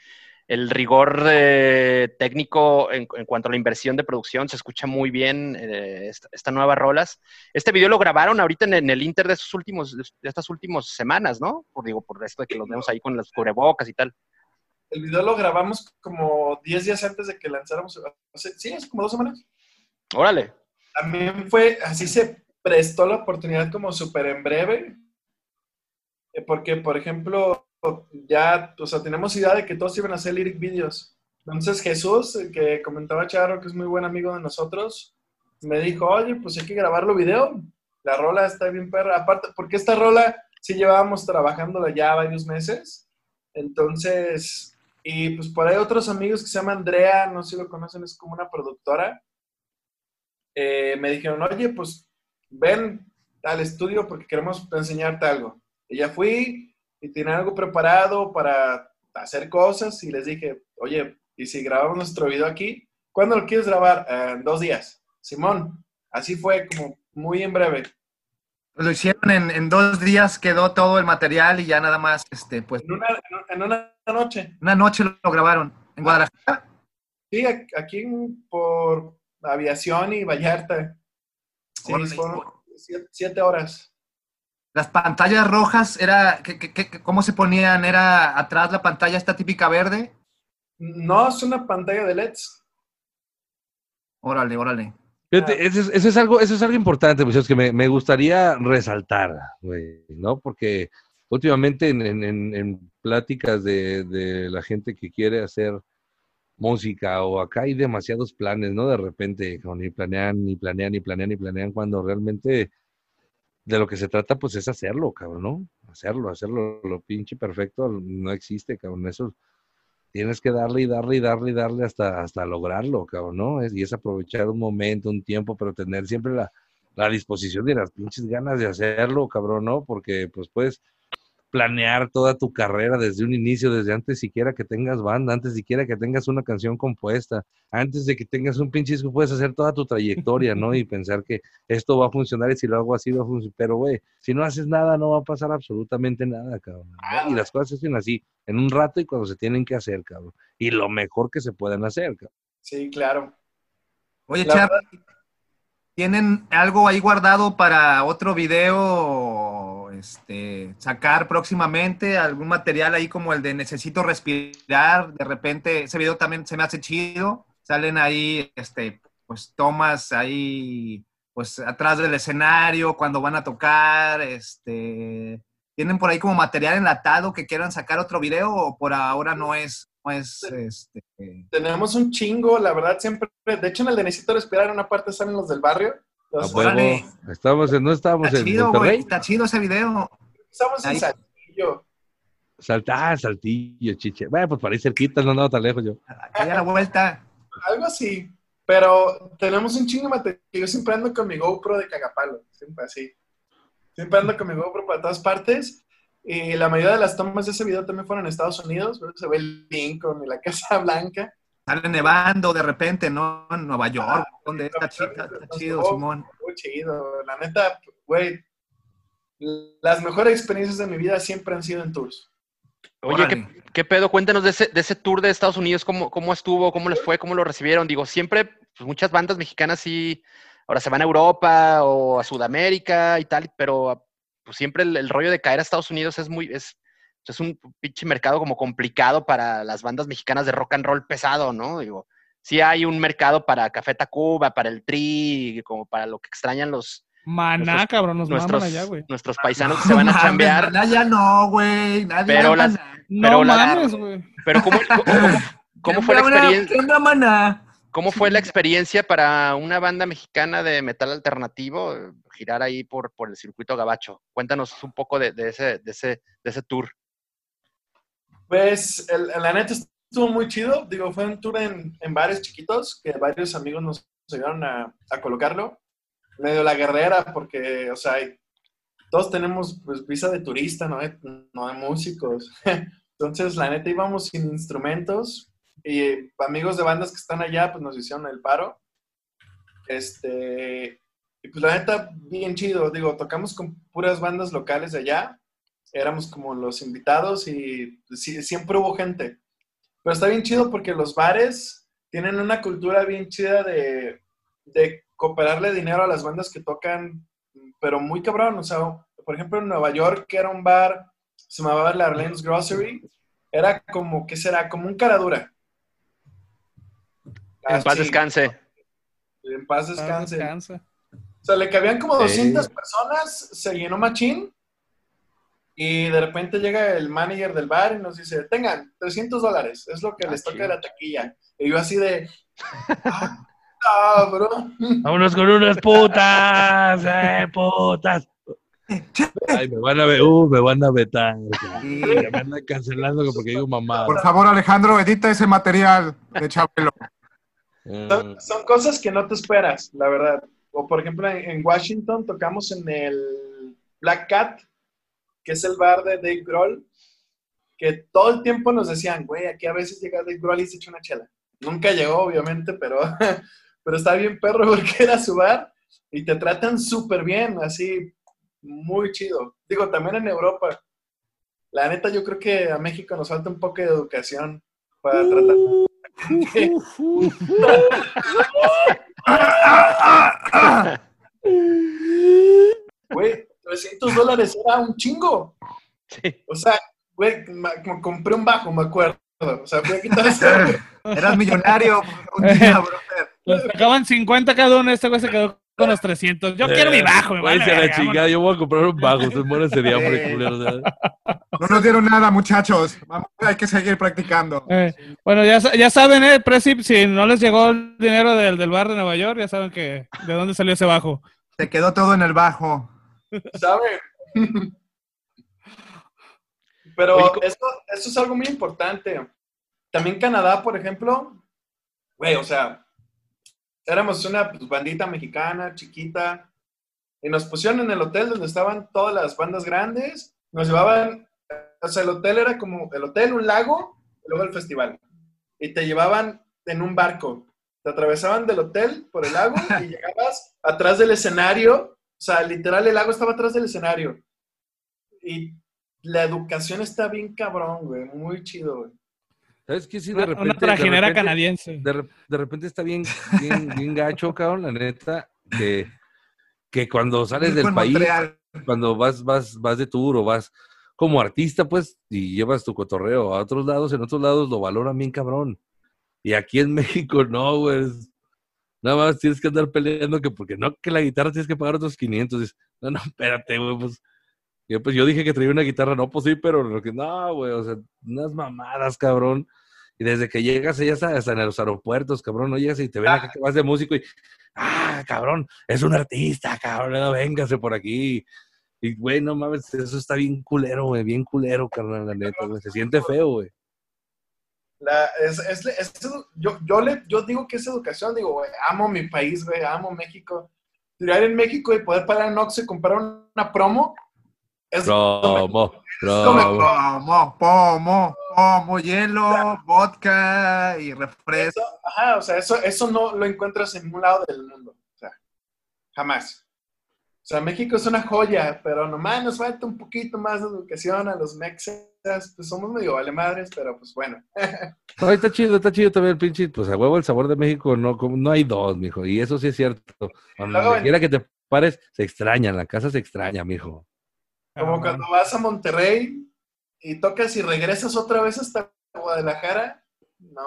el rigor eh, técnico en, en cuanto a la inversión de producción, se escucha muy bien eh, esta, esta nueva rolas. Este video lo grabaron ahorita en, en el Inter de estos últimos, de estas últimas semanas, ¿no? Por, digo, por esto de que los vemos ahí con las cubrebocas y tal. El video lo grabamos como 10 días antes de que lanzáramos. Sí, es como dos semanas. Órale. También fue, así se prestó la oportunidad como súper en breve. Eh, Porque, por ejemplo, ya, o sea, tenemos idea de que todos iban a hacer lyric videos. Entonces Jesús, el que comentaba Charo, que es muy buen amigo de nosotros, me dijo, oye, pues hay que grabarlo video. La rola está bien perra. Aparte, porque esta rola sí llevábamos trabajándola ya varios meses. Entonces, y pues por ahí otros amigos que se llama Andrea, no sé si lo conocen, es como una productora. eh, me dijeron, oye, pues ven, al estudio porque queremos enseñarte algo. Y ya fui y tenía algo preparado para hacer cosas y les dije, oye, ¿y si grabamos nuestro video aquí? ¿Cuándo lo quieres grabar? "Eh, en dos días. Simón, así fue como muy en breve. Lo hicieron en, en dos días, quedó todo el material y ya nada más, este, pues, En una, en una noche. una noche lo grabaron en Guadalajara. Sí, aquí por aviación y Vallarta. Sí, Órale. fueron siete, siete horas. Las pantallas rojas, era, ¿qué, qué- qué- ¿cómo se ponían? ¿Era atrás la pantalla esta típica verde? No es una pantalla de LEDs. Órale, órale. Fíjate, eso, es, eso es algo, eso es algo importante, muchachos, que me, me gustaría resaltar, güey, ¿no? Porque últimamente en, en- en- en pláticas de, de la gente que quiere hacer música o acá hay demasiados planes, ¿no? De repente, ni planean, ni planean, ni planean, ni planean, cuando realmente de lo que se trata, pues es hacerlo, cabrón, ¿no? Hacerlo, hacerlo, lo pinche perfecto no existe, cabrón, eso tienes que darle y darle y darle y darle hasta, hasta lograrlo, cabrón, ¿no? Es- y es aprovechar un momento, un tiempo, pero tener siempre la, la disposición y las pinches ganas de hacerlo, cabrón, ¿no? Porque pues puedes planear toda tu carrera desde un inicio, desde antes siquiera que tengas banda, antes siquiera que tengas una canción compuesta, antes de que tengas un pinche disco, puedes hacer toda tu trayectoria, ¿no? Y pensar que esto va a funcionar y si lo hago así va a funcionar. Pero, güey, si no haces nada, no va a pasar absolutamente nada, cabrón. ¿no? Y las cosas se hacen así, en un rato y cuando se tienen que hacer, cabrón. Y lo mejor que se puedan hacer, cabrón. Sí, claro. Oye, Charlie, ¿tienen algo ahí guardado para otro video este, sacar próximamente? ¿Algún material ahí como el de Necesito Respirar? De repente, ese video también se me hace chido. Salen ahí, este, pues tomas ahí, pues atrás del escenario, cuando van a tocar, este... ¿Tienen por ahí como material enlatado que quieran sacar otro video o por ahora no es, no es, este... Tenemos un chingo, la verdad, siempre. De hecho, en el de Necesito Respirar, en una parte salen los del barrio. Los- órale. Estamos en, no estábamos Está en chido, Monterrey. está chido ese video. Estamos en. Saltillo. Saltar, saltillo, chiche. Bueno, pues para ahí cerquita, no andaba tan lejos yo. Aquí a la vuelta. Algo así. Pero tenemos un chingo de material. Yo siempre ando con mi GoPro de cagapalo. Siempre así. Siempre ando con mi GoPro para todas partes. Y la mayoría de las tomas de ese video también fueron en Estados Unidos. Se ve el Lincoln y la Casa Blanca. Sale nevando de repente, ¿no? En Nueva York, donde está chido, está chido, Simón. Muy chido. La neta, güey. Las mejores experiencias de mi vida siempre han sido en tours. Oye. ¿qué, qué pedo? Cuéntanos de ese, de ese tour de Estados Unidos, ¿cómo, cómo estuvo, cómo les fue, cómo lo recibieron. Digo, siempre, pues muchas bandas mexicanas sí, ahora se van a Europa o a Sudamérica y tal, pero pues siempre el, el rollo de caer a Estados Unidos es muy, es, es un pinche mercado como complicado para las bandas mexicanas de rock and roll pesado, ¿no? Digo, sí hay un mercado para Café Tacuba, para el Tri, como para lo que extrañan los Maná, Nuestros- cabrón, nos nuestros, maman allá, güey. nuestros paisanos que se van a chambear. maná ya no, güey. Nadie Pero las-. No pero la- mames, güey. Pero ¿cómo, cómo, cómo fue la ¿Qué onda, experiencia? ¿Qué onda, maná? ¿Cómo fue la experiencia para una banda mexicana de metal alternativo eh, girar ahí por, por el circuito gabacho? Cuéntanos un poco de, de ese, de, ese, de ese tour. Pues el, la neta estuvo muy chido. Digo, fue un tour en, en bares chiquitos que varios amigos nos ayudaron a, a colocarlo. Medio la guerrera, porque, o sea, todos tenemos pues, visa de turista, no de, no de músicos. Entonces, la neta íbamos sin instrumentos y amigos de bandas que están allá, pues nos hicieron el paro. Este, y pues la neta, bien chido. Digo, tocamos con puras bandas locales de allá éramos como los invitados y sí, siempre hubo gente. Pero está bien chido porque los bares tienen una cultura bien chida de, de cooperarle dinero a las bandas que tocan, pero muy cabrón. O sea, por ejemplo, en Nueva York, que era un bar, se llamaba la Arlene's Grocery, era como, ¿qué será? Como un caradura. En paz descanse. En paz descanse. O sea, le cabían como Sí. 200 personas, se llenó machín y de repente llega el manager del bar y nos dice, tengan 300 dólares, es lo que Ah, les toca de la taquilla. Y yo así de, ah, cabrón. Vámonos con unas putas, eh, putas. Ay, me van a ver, uh, me van a vetar. Sí. Me andan cancelando porque digo mamá. Por favor, Alejandro, edita ese material de Chabelo. Eh, Son, son cosas que no te esperas, la verdad. o por ejemplo en, en Washington tocamos en el Black Cat, que es el bar de Dave Grohl, que todo el tiempo nos decían, güey, aquí a veces llega Dave Grohl y se echa una chela. Nunca llegó, obviamente, pero, pero está bien perro porque era su bar y te tratan súper bien, así, muy chido. Digo, también en Europa. La neta, yo creo que a México nos falta un poco de educación para tratar. Güey, 300 dólares era un chingo. Sí. O sea, güey, compré un bajo, me acuerdo. O sea, fui a quitar ese- Eras millonario un día. Les tocaban 50 cada uno, este güey se quedó con los 300. Yo quiero mi bajo, me vale a la chingada, yo voy a comprar un bajo. Sí. culeros. ¿sabes? No nos dieron nada, muchachos. Vamos, hay que seguir practicando. Eh, bueno, ya, ya saben, eh, Presi, si no les llegó el dinero del, del bar de Nueva York, ya saben que de dónde salió ese bajo. Se quedó todo en el bajo. ¿Saben? Pero Oye, esto es algo muy importante. También Canadá, por ejemplo, güey, o sea, éramos una pues, bandita mexicana, chiquita, y nos pusieron en el hotel donde estaban todas las bandas grandes, nos llevaban, o sea, el hotel era como el hotel, un lago, y luego el festival. Y te llevaban en un barco. Te atravesaban del hotel por el lago y llegabas atrás del escenario. O sea, literal, el lago estaba atrás del escenario. Y la educación está bien cabrón, güey. Muy chido, güey. ¿Sabes qué? Sí, de repente. una de trajinera repente- canadiense. de, re- de repente está bien, bien, bien gacho, cabrón, la neta, que, que cuando sales del país, Montreal. cuando vas, vas, vas de tour o vas como artista, pues, y llevas tu cotorreo a otros lados, en otros lados lo valoran bien cabrón. Y aquí en México no, güey. es- Nada más tienes que andar peleando que porque no, que la guitarra tienes que pagar otros 500. Dices, no, no, espérate, güey, pues. Yo, pues yo dije que traía una guitarra, no, pues sí, pero lo que no, güey, o sea, unas mamadas, cabrón. Y desde que llegas, ya sabes, hasta en los aeropuertos, cabrón, no llegas y te ven acá que vas de músico y, ah, cabrón, es un artista, cabrón, no, véngase por aquí. Y, güey, no mames, eso está bien culero, güey, bien culero, carnal, la neta, güey. Se siente feo, güey. La, es, es- es yo, yo, le, yo digo que es educación, digo, güey, amo mi país, güey, amo México. Tirar en México y poder parar en Oxxo y comprar una promo es Promo, promo. Pomo, pomo, pomo, hielo, vodka y refresco. Eso, ajá, o sea, eso, eso no lo encuentras en ningún lado del mundo. O sea, jamás. O sea, México es una joya, pero nomás nos falta un poquito más de educación a los mexas. Pues somos medio vale madres, pero pues bueno. No, está chido, está chido también el pinche, pues a huevo el sabor de México, no, como- no hay dos, mijo, y eso sí es cierto. Donde Luego, quiera que te pares, se extraña, la casa se extraña, mijo. Como Ah, cuando vas a Monterrey y tocas y regresas otra vez hasta Guadalajara. No,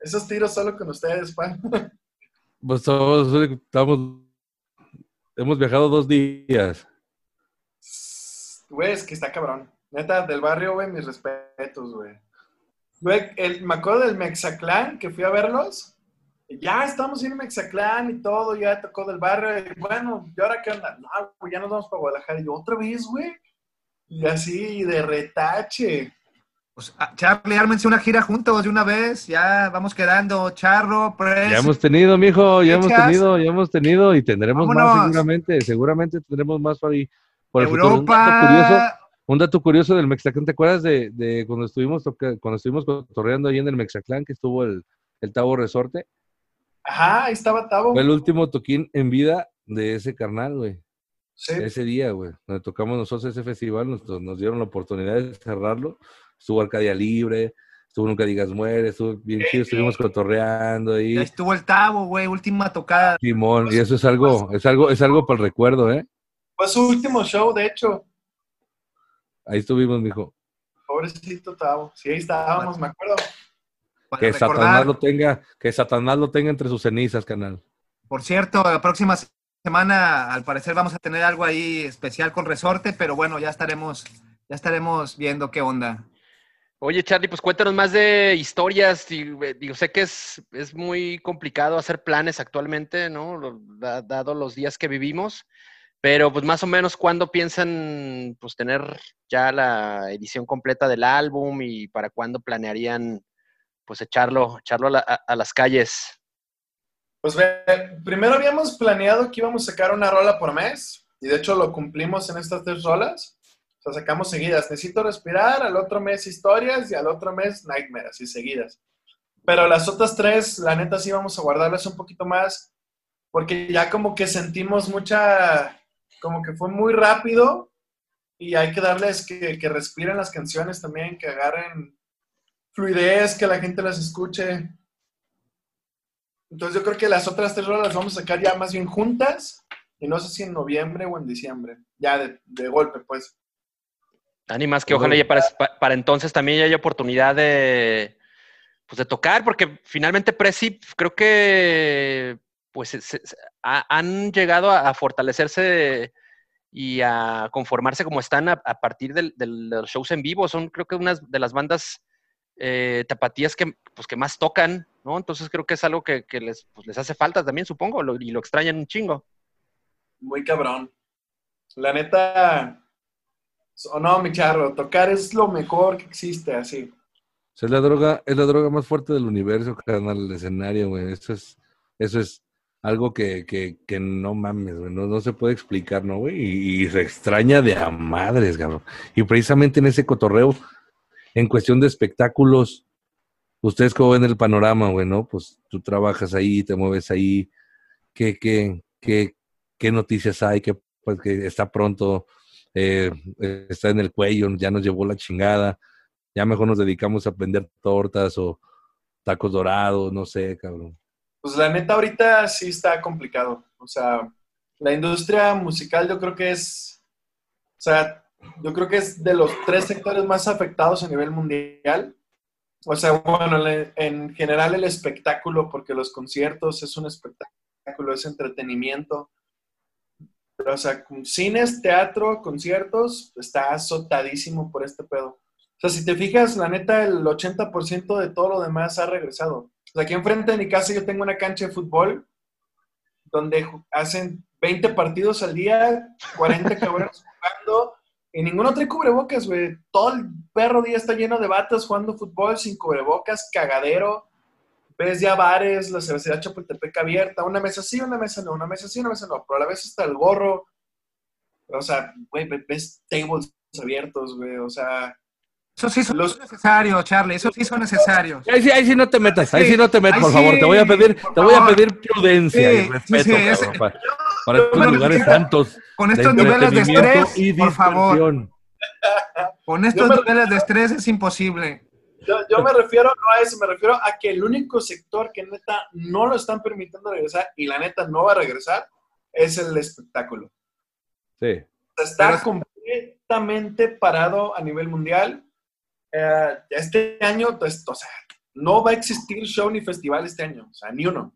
esos tiros solo con ustedes, Juan. Pues todos estamos, hemos viajado dos días. Güey, es que está cabrón. Neta, del barrio, güey, mis respetos, güey. Güey, el, me acuerdo del Mexaclán, que fui a verlos. Ya estamos en Mexaclán y todo, ya tocó del barrio. Y bueno, ¿y ahora qué onda? No, güey, ya nos vamos para Guadalajara. Y yo, otra vez, güey. Y así, de retache. Pues, Charlie, ármense una gira juntos de una vez. Ya vamos quedando. Charro, Press. Ya hemos tenido, mijo, ya hemos tenido, ya hemos tenido y tendremos más seguramente, seguramente tendremos más por ahí. Por el futuro. Un dato Europa. curioso, un dato curioso del Mexaclán, ¿te acuerdas de, de cuando estuvimos cuando estuvimos cotorreando ahí en el Mexaclán que estuvo el, el Tavo Resorte? Ajá, ahí estaba Tavo. Fue el último toquín en vida de ese carnal, güey. Sí. Ese día, güey, donde tocamos nosotros ese festival, nos, nos dieron la oportunidad de cerrarlo. Estuvo Arcadia Libre, estuvo Nunca Digas Muere, estuvo bien chido, estuvimos cotorreando ahí. Ya estuvo el Tavo, güey. Última tocada. Simón, y eso es algo, es algo, es algo para el recuerdo, ¿eh? Fue su último show, de hecho. Ahí estuvimos, mijo. Pobrecito Tavo. Sí, ahí estábamos, me acuerdo. Para Que recordar. Satanás lo tenga, que Satanás lo tenga entre sus cenizas, canal. Por cierto, la próxima semana, al parecer, vamos a tener algo ahí especial con Resorte, pero bueno, ya estaremos, ya estaremos viendo qué onda. Oye, Charlie, pues cuéntanos más de historias. eh, Digo, sé que es, es muy complicado hacer planes actualmente, ¿no? Dado los días que vivimos. Pero, pues, más o menos, ¿cuándo piensan, pues, tener ya la edición completa del álbum y para cuándo planearían, pues, echarlo, echarlo a, la- a- las calles? Pues primero habíamos planeado que íbamos a sacar una rola por mes y de hecho lo cumplimos en estas tres rolas. Sacamos seguidas. Necesito respirar, al otro mes historias y al otro mes Nightmare, así seguidas. Pero las otras tres, la neta, sí vamos a guardarlas un poquito más porque ya como que sentimos mucha, como que fue muy rápido y hay que darles que, que respiren las canciones también, que agarren fluidez, que la gente las escuche. Entonces yo creo que las otras tres las vamos a sacar ya más bien juntas y no sé si en noviembre o en diciembre, ya de, de golpe pues. Ánimas que ojalá ya para, para, entonces también ya haya oportunidad de, pues de tocar, porque finalmente Prezi creo que pues se, se, a, han llegado a, a fortalecerse y a conformarse como están a, a partir de los shows en vivo. Son creo que unas de las bandas eh, tapatías que, pues, que más tocan, ¿no? Entonces creo que es algo que, que les, pues, les hace falta también, supongo, lo, y lo extrañan un chingo. Muy cabrón. La neta, o no, mi charro, tocar es lo mejor que existe, así. Es la droga, es la droga más fuerte del universo, carnal, el escenario, güey. Eso es, eso es algo que, que, que no mames, güey. No, no, se puede explicar, ¿no, güey? Y, se extraña de a madres, cabrón. Y precisamente en ese cotorreo, en cuestión de espectáculos, ustedes como ven el panorama, güey, ¿no? Pues tú trabajas ahí, te mueves ahí. ¿Qué, qué, qué, qué noticias hay? Que, pues, que está pronto, eh, está en el cuello, ya nos llevó la chingada ya mejor nos dedicamos a vender tortas o tacos dorados, no sé, cabrón. Pues la neta ahorita sí está complicado. O sea, la industria musical yo creo que es, o sea, yo creo que es de los tres sectores más afectados a nivel mundial. O sea, bueno, en general el espectáculo, porque los conciertos es un espectáculo, es entretenimiento. Pero, o sea, cines, teatro, conciertos, está azotadísimo por este pedo. O sea, si te fijas, la neta, el 80% de todo lo demás ha regresado. O sea, aquí enfrente de mi casa yo tengo una cancha de fútbol donde hacen 20 partidos al día, 40 cabrones jugando, y ninguno trae cubrebocas, güey. Todo el perro día está lleno de batas jugando fútbol sin cubrebocas, cagadero. Ves ya bares, la cervecería Chapultepec abierta, una mesa sí, una mesa no, una mesa sí, una mesa no, pero a la vez está el gorro. O sea, güey, ves tables abiertos, güey, o sea, eso sí son los... necesarios, Charlie, eso sí son necesarios. Ahí sí, ahí sí no te metas, ahí sí, sí no te metas, por favor. Sí, te voy a pedir, te voy a pedir prudencia y respeto, cabrón, para, para estos lugares tantos. Con estos de niveles de estrés, por favor. Con estos me, niveles de estrés es imposible. Yo, yo, me refiero no a eso, me refiero a que el único sector que neta no lo están permitiendo regresar y la neta no va a regresar es el espectáculo. Sí. Está Pero completamente parado a nivel mundial eh, este año, pues, o sea, no va a existir show ni festival este año, o sea, ni uno.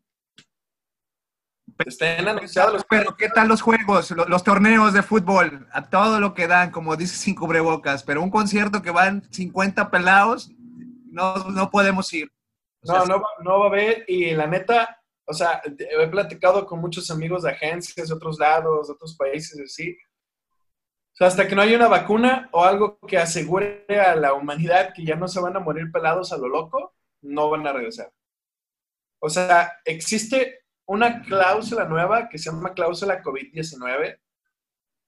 Estén anunciados los pero ¿qué tal los juegos, los, los, torneos de fútbol? A todo lo que dan, como dice sin cubrebocas, pero un concierto que van 50 pelados, no, no podemos ir. No, no, no va a haber, y la neta, o sea, he platicado con muchos amigos de agencias de otros lados, de otros países, así, o sea, hasta que no haya una vacuna o algo que asegure a la humanidad que ya no se van a morir pelados a lo loco, no van a regresar. O sea, existe una cláusula nueva que se llama cláusula COVID-19,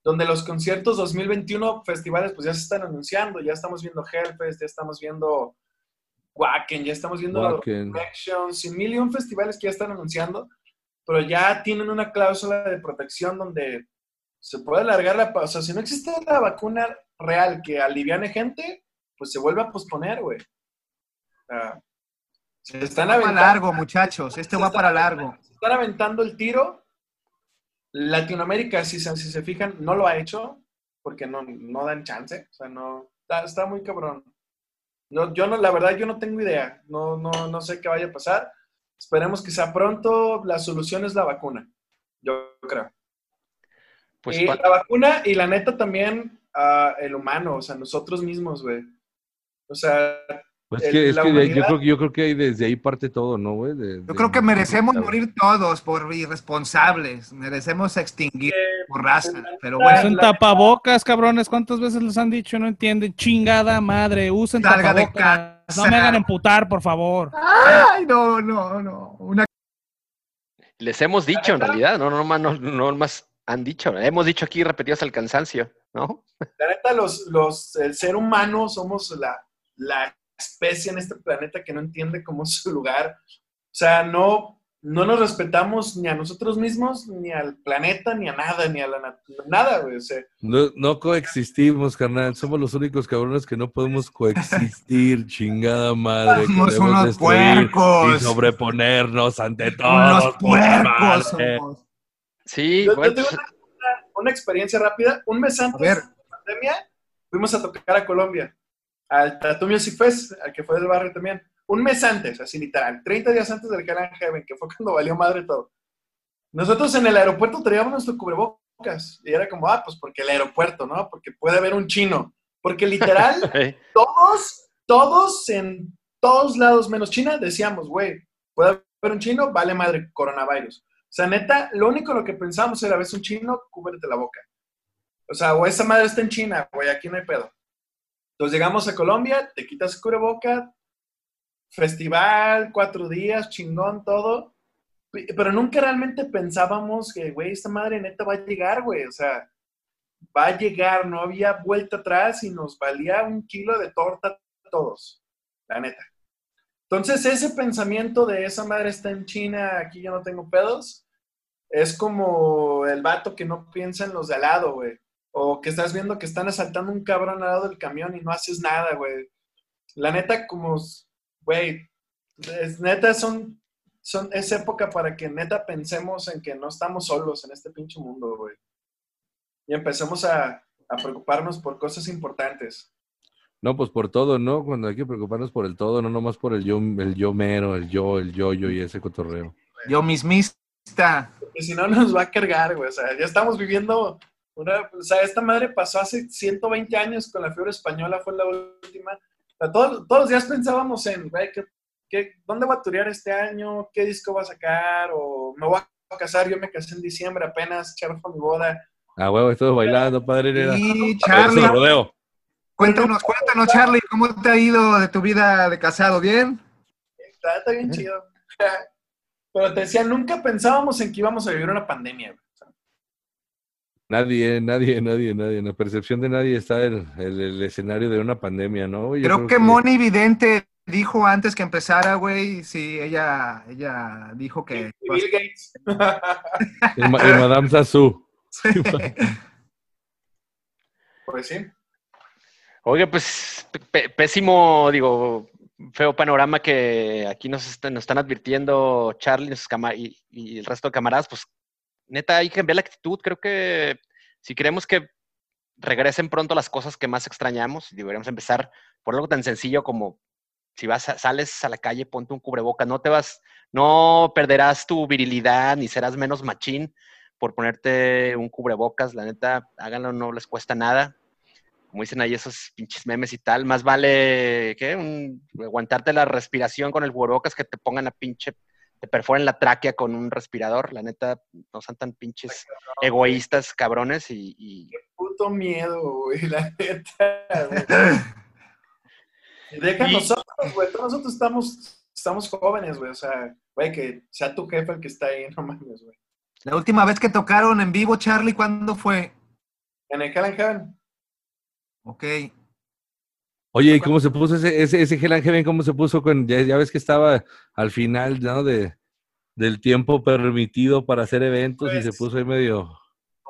donde los conciertos 2021 festivales pues ya se están anunciando, ya estamos viendo Hellfest, ya estamos viendo Wacken, ya estamos viendo Reflections y mil y un festivales que ya están anunciando, pero ya tienen una cláusula de protección donde se puede alargar la... O sea, si no existe la vacuna real que aliviane gente, pues se vuelve a posponer, güey. O sea, se están va aventando... para largo, muchachos. Este va para largo. Se están aventando el tiro. Latinoamérica, si se, si se fijan, no lo ha hecho porque no, no dan chance. O sea, no... Está, está muy cabrón. No, yo no, la verdad, yo no tengo idea. No, no, no sé qué vaya a pasar. Esperemos que sea pronto. La solución es la vacuna. Yo creo. Pues y la vacuna y la neta también uh, el humano, o sea, nosotros mismos, güey. O sea, pues el, que, es que humanidad... yo, creo, yo creo que desde ahí parte todo, ¿no, güey? De, yo creo que merecemos morir todos por irresponsables. Merecemos extinguir eh, por raza. Pero bueno. Usen tapabocas, cabrones. ¿Cuántas veces les han dicho? No entienden. Chingada madre. Usen Salga tapabocas. No me hagan emputar, por favor. Ay, no, no, no. Una Les hemos dicho en realidad, no, no, más, no, no más han dicho, hemos dicho aquí repetidos al cansancio, ¿no? La neta, los, los, el ser humano somos la, la especie en este planeta que no entiende cómo es su lugar. O sea, no, no nos respetamos ni a nosotros mismos, ni al planeta, ni a nada, ni a la nada, güey. O sea, No, no coexistimos, carnal. Somos los únicos cabrones que no podemos coexistir, chingada madre. Somos unos destruir puercos. Y sobreponernos ante todos. Unos puercos somos. Sí, yo, yo tengo una, una experiencia rápida. Un mes antes de la pandemia, fuimos a tocar a Colombia, al Tattoo Music Fest, al que fue del barrio también. Un mes antes, así literal, 30 días antes del Hell and Heaven, que fue cuando valió madre todo. Nosotros en el aeropuerto traíamos nuestro cubrebocas y era como, ah, pues porque el aeropuerto, ¿no? Porque puede haber un chino. Porque literal, todos, todos en todos lados menos China decíamos, güey, puede haber un chino, vale madre, coronavirus. O sea, neta, lo único lo que pensábamos era, ves un chino, cúbrete la boca. O sea, o esa madre está en China, güey, aquí no hay pedo. Entonces llegamos a Colombia, te quitas cubreboca, festival, cuatro días, chingón, todo. Pero nunca realmente pensábamos que, güey, esta madre neta va a llegar, güey. O sea, va a llegar, no había vuelta atrás y nos valía un kilo de torta a todos, la neta. Entonces, ese pensamiento de esa madre está en China, aquí yo no tengo pedos, es como el vato que no piensa en los de al lado, güey. O que estás viendo que están asaltando un cabrón al lado del camión y no haces nada, güey. La neta, como, güey, es, neta son, son, es época para que neta pensemos en que no estamos solos en este pinche mundo, güey. Y empecemos a, a preocuparnos por cosas importantes. No, pues por todo, ¿no? Cuando hay que preocuparnos por el todo, no nomás por el yo, el yo mero, el yo, el yo-yo y ese cotorreo. Yo mismista. Porque si no nos va a cargar, güey. O sea, ya estamos viviendo una... O sea, esta madre pasó hace 120 años con la fiebre española, fue la última. O sea, todos, todos los días pensábamos en, güey, ¿qué, qué, dónde va a turear este año? ¿Qué disco va a sacar? O me voy a casar, yo me casé en diciembre apenas, Charo fue mi boda. Ah, huevo, estoy bailando, padre. Era. Y Eso Charlie, de rodeo. cuéntanos, cuéntanos, Charlie, ¿cómo te ha ido de tu vida de casado? ¿Bien? Está, está bien chido. Pero te decía, nunca pensábamos en que íbamos a vivir una pandemia, Nadie, nadie, nadie, nadie. En la percepción de nadie está el, el- el escenario de una pandemia, ¿no? Yo Creo que Moni Vidente dijo antes que empezara, güey, sí, ella, ella dijo que... y Bill Gates. Y, Ma- y Madame Sassou. pues sí. Oye, pues pésimo, digo, feo panorama que aquí nos, están- nos están advirtiendo Charlie y, y el resto de camaradas, pues neta hay que cambiar la actitud. Creo que si queremos que regresen pronto las cosas que más extrañamos, deberíamos empezar por algo tan sencillo como si vas a- sales a la calle, ponte un cubreboca, no te vas, no perderás tu virilidad ni serás menos machín por ponerte un cubrebocas, la neta, háganlo, no les cuesta nada como dicen ahí esos pinches memes y tal, más vale. Un- aguantarte la respiración con el cubrebocas que te pongan la pinche, te perforen la tráquea con un respirador. La neta, no son tan pinches egoístas, cabrones, y, y- Puto miedo, güey, la neta, güey. Y deja Y- nosotros, güey, todos nosotros estamos, estamos jóvenes, güey, o sea, güey, que sea tu jefe el que está ahí, no mames, güey. La última vez que tocaron en vivo, Charlie, ¿cuándo fue? En el Hell and Heaven, Ok. Oye, ¿y cómo se puso ese, ese, ese Hell and Heaven? ¿Cómo se puso con, ya, ya ves que estaba al final, ¿no? De, del tiempo permitido para hacer eventos y se Pues- puso ahí medio...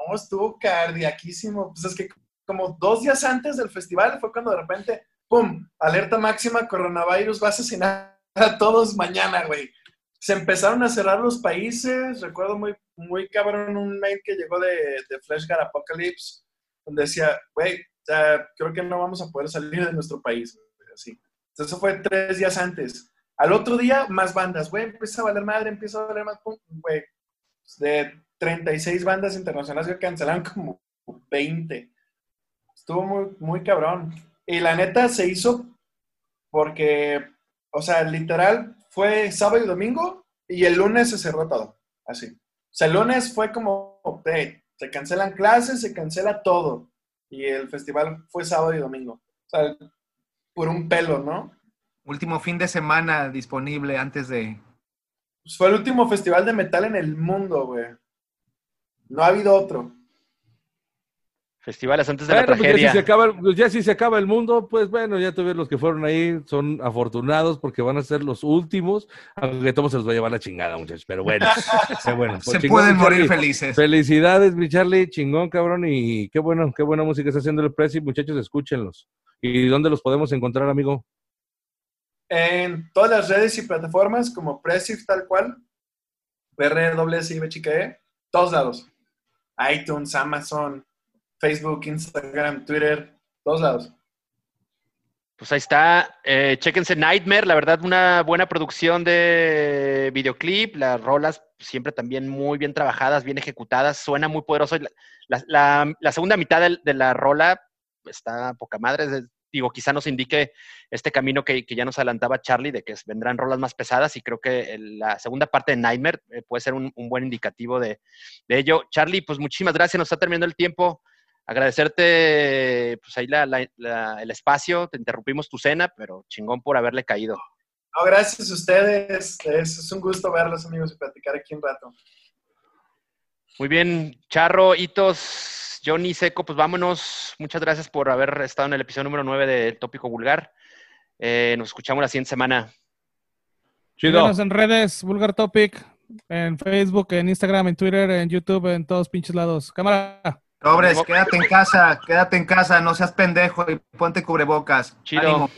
no, estuvo cardiaquísimo, pues es que como dos días antes del festival fue cuando de repente, pum, alerta máxima, coronavirus va a asesinar a todos mañana, güey. Se empezaron a cerrar los países, recuerdo muy, muy cabrón un mail que llegó de, de Flash God Apocalypse, donde decía, güey, o sea, creo que no vamos a poder salir de nuestro país, así. Eso fue tres días antes. Al otro día, más bandas, güey, empieza a valer madre, empieza a valer más, güey, de 36 bandas internacionales que cancelaron como 20. Estuvo muy, muy cabrón. Y la neta se hizo porque, o sea, literal, fue sábado y domingo y el lunes se cerró todo. Así. O sea, el lunes fue como, hey, se cancelan clases, se cancela todo. Y el festival fue sábado y domingo. O sea, por un pelo, ¿no? Último fin de semana disponible antes de... Pues fue el último festival de metal en el mundo, güey. No ha habido otro. Festivales antes de la Bueno, pues ya, tragedia. si se acaba, el- pues ya si se acaba el mundo, pues bueno, ya tuvieron los que fueron ahí, son afortunados porque van a ser los últimos, aunque todos se los va a llevar la chingada, muchachos. Pero bueno, bueno. Pues Se chingón, pueden morir Charlie. felices. Felicidades, mi Charlie, chingón, cabrón, y qué bueno, qué buena música está haciendo el Prezi, muchachos, escúchenlos. ¿Y dónde los podemos encontrar, amigo? En todas las redes y plataformas como Pressif tal cual, PRWSIBHKE, todos lados. iTunes, Amazon, Facebook, Instagram, Twitter, todos lados. Pues ahí está. Eh, chéquense Nightmare, la verdad, una buena producción de videoclip. Las rolas siempre también muy bien trabajadas, bien ejecutadas. Suena muy poderoso. La, segunda mitad de, la rola está poca madre. digo, quizá nos indique este camino que, que ya nos adelantaba Charlie, de que vendrán rolas más pesadas. Y creo que la segunda parte de Nightmare eh, puede ser un, un buen indicativo de, de ello. Charlie, pues muchísimas gracias. Nos está terminando el tiempo agradecerte pues ahí la- la- la- el espacio, te interrumpimos tu cena, pero chingón por haberle caído. No, gracias a ustedes. Es, es un gusto verlos, amigos, y platicar aquí un rato. Muy bien, Charro, Hitos, Johnny, Seco, pues vámonos. Muchas gracias por haber estado en el episodio número 9 de Tópico Vulgar. Eh, nos escuchamos la siguiente semana. Chido. Síganos en redes, Vulgar Topic, en Facebook, en Instagram, en Twitter, en YouTube, en todos pinches lados. Cámara. Sobres, quédate en casa, quédate en casa, no seas pendejo y ponte cubrebocas. Chido. Ánimo.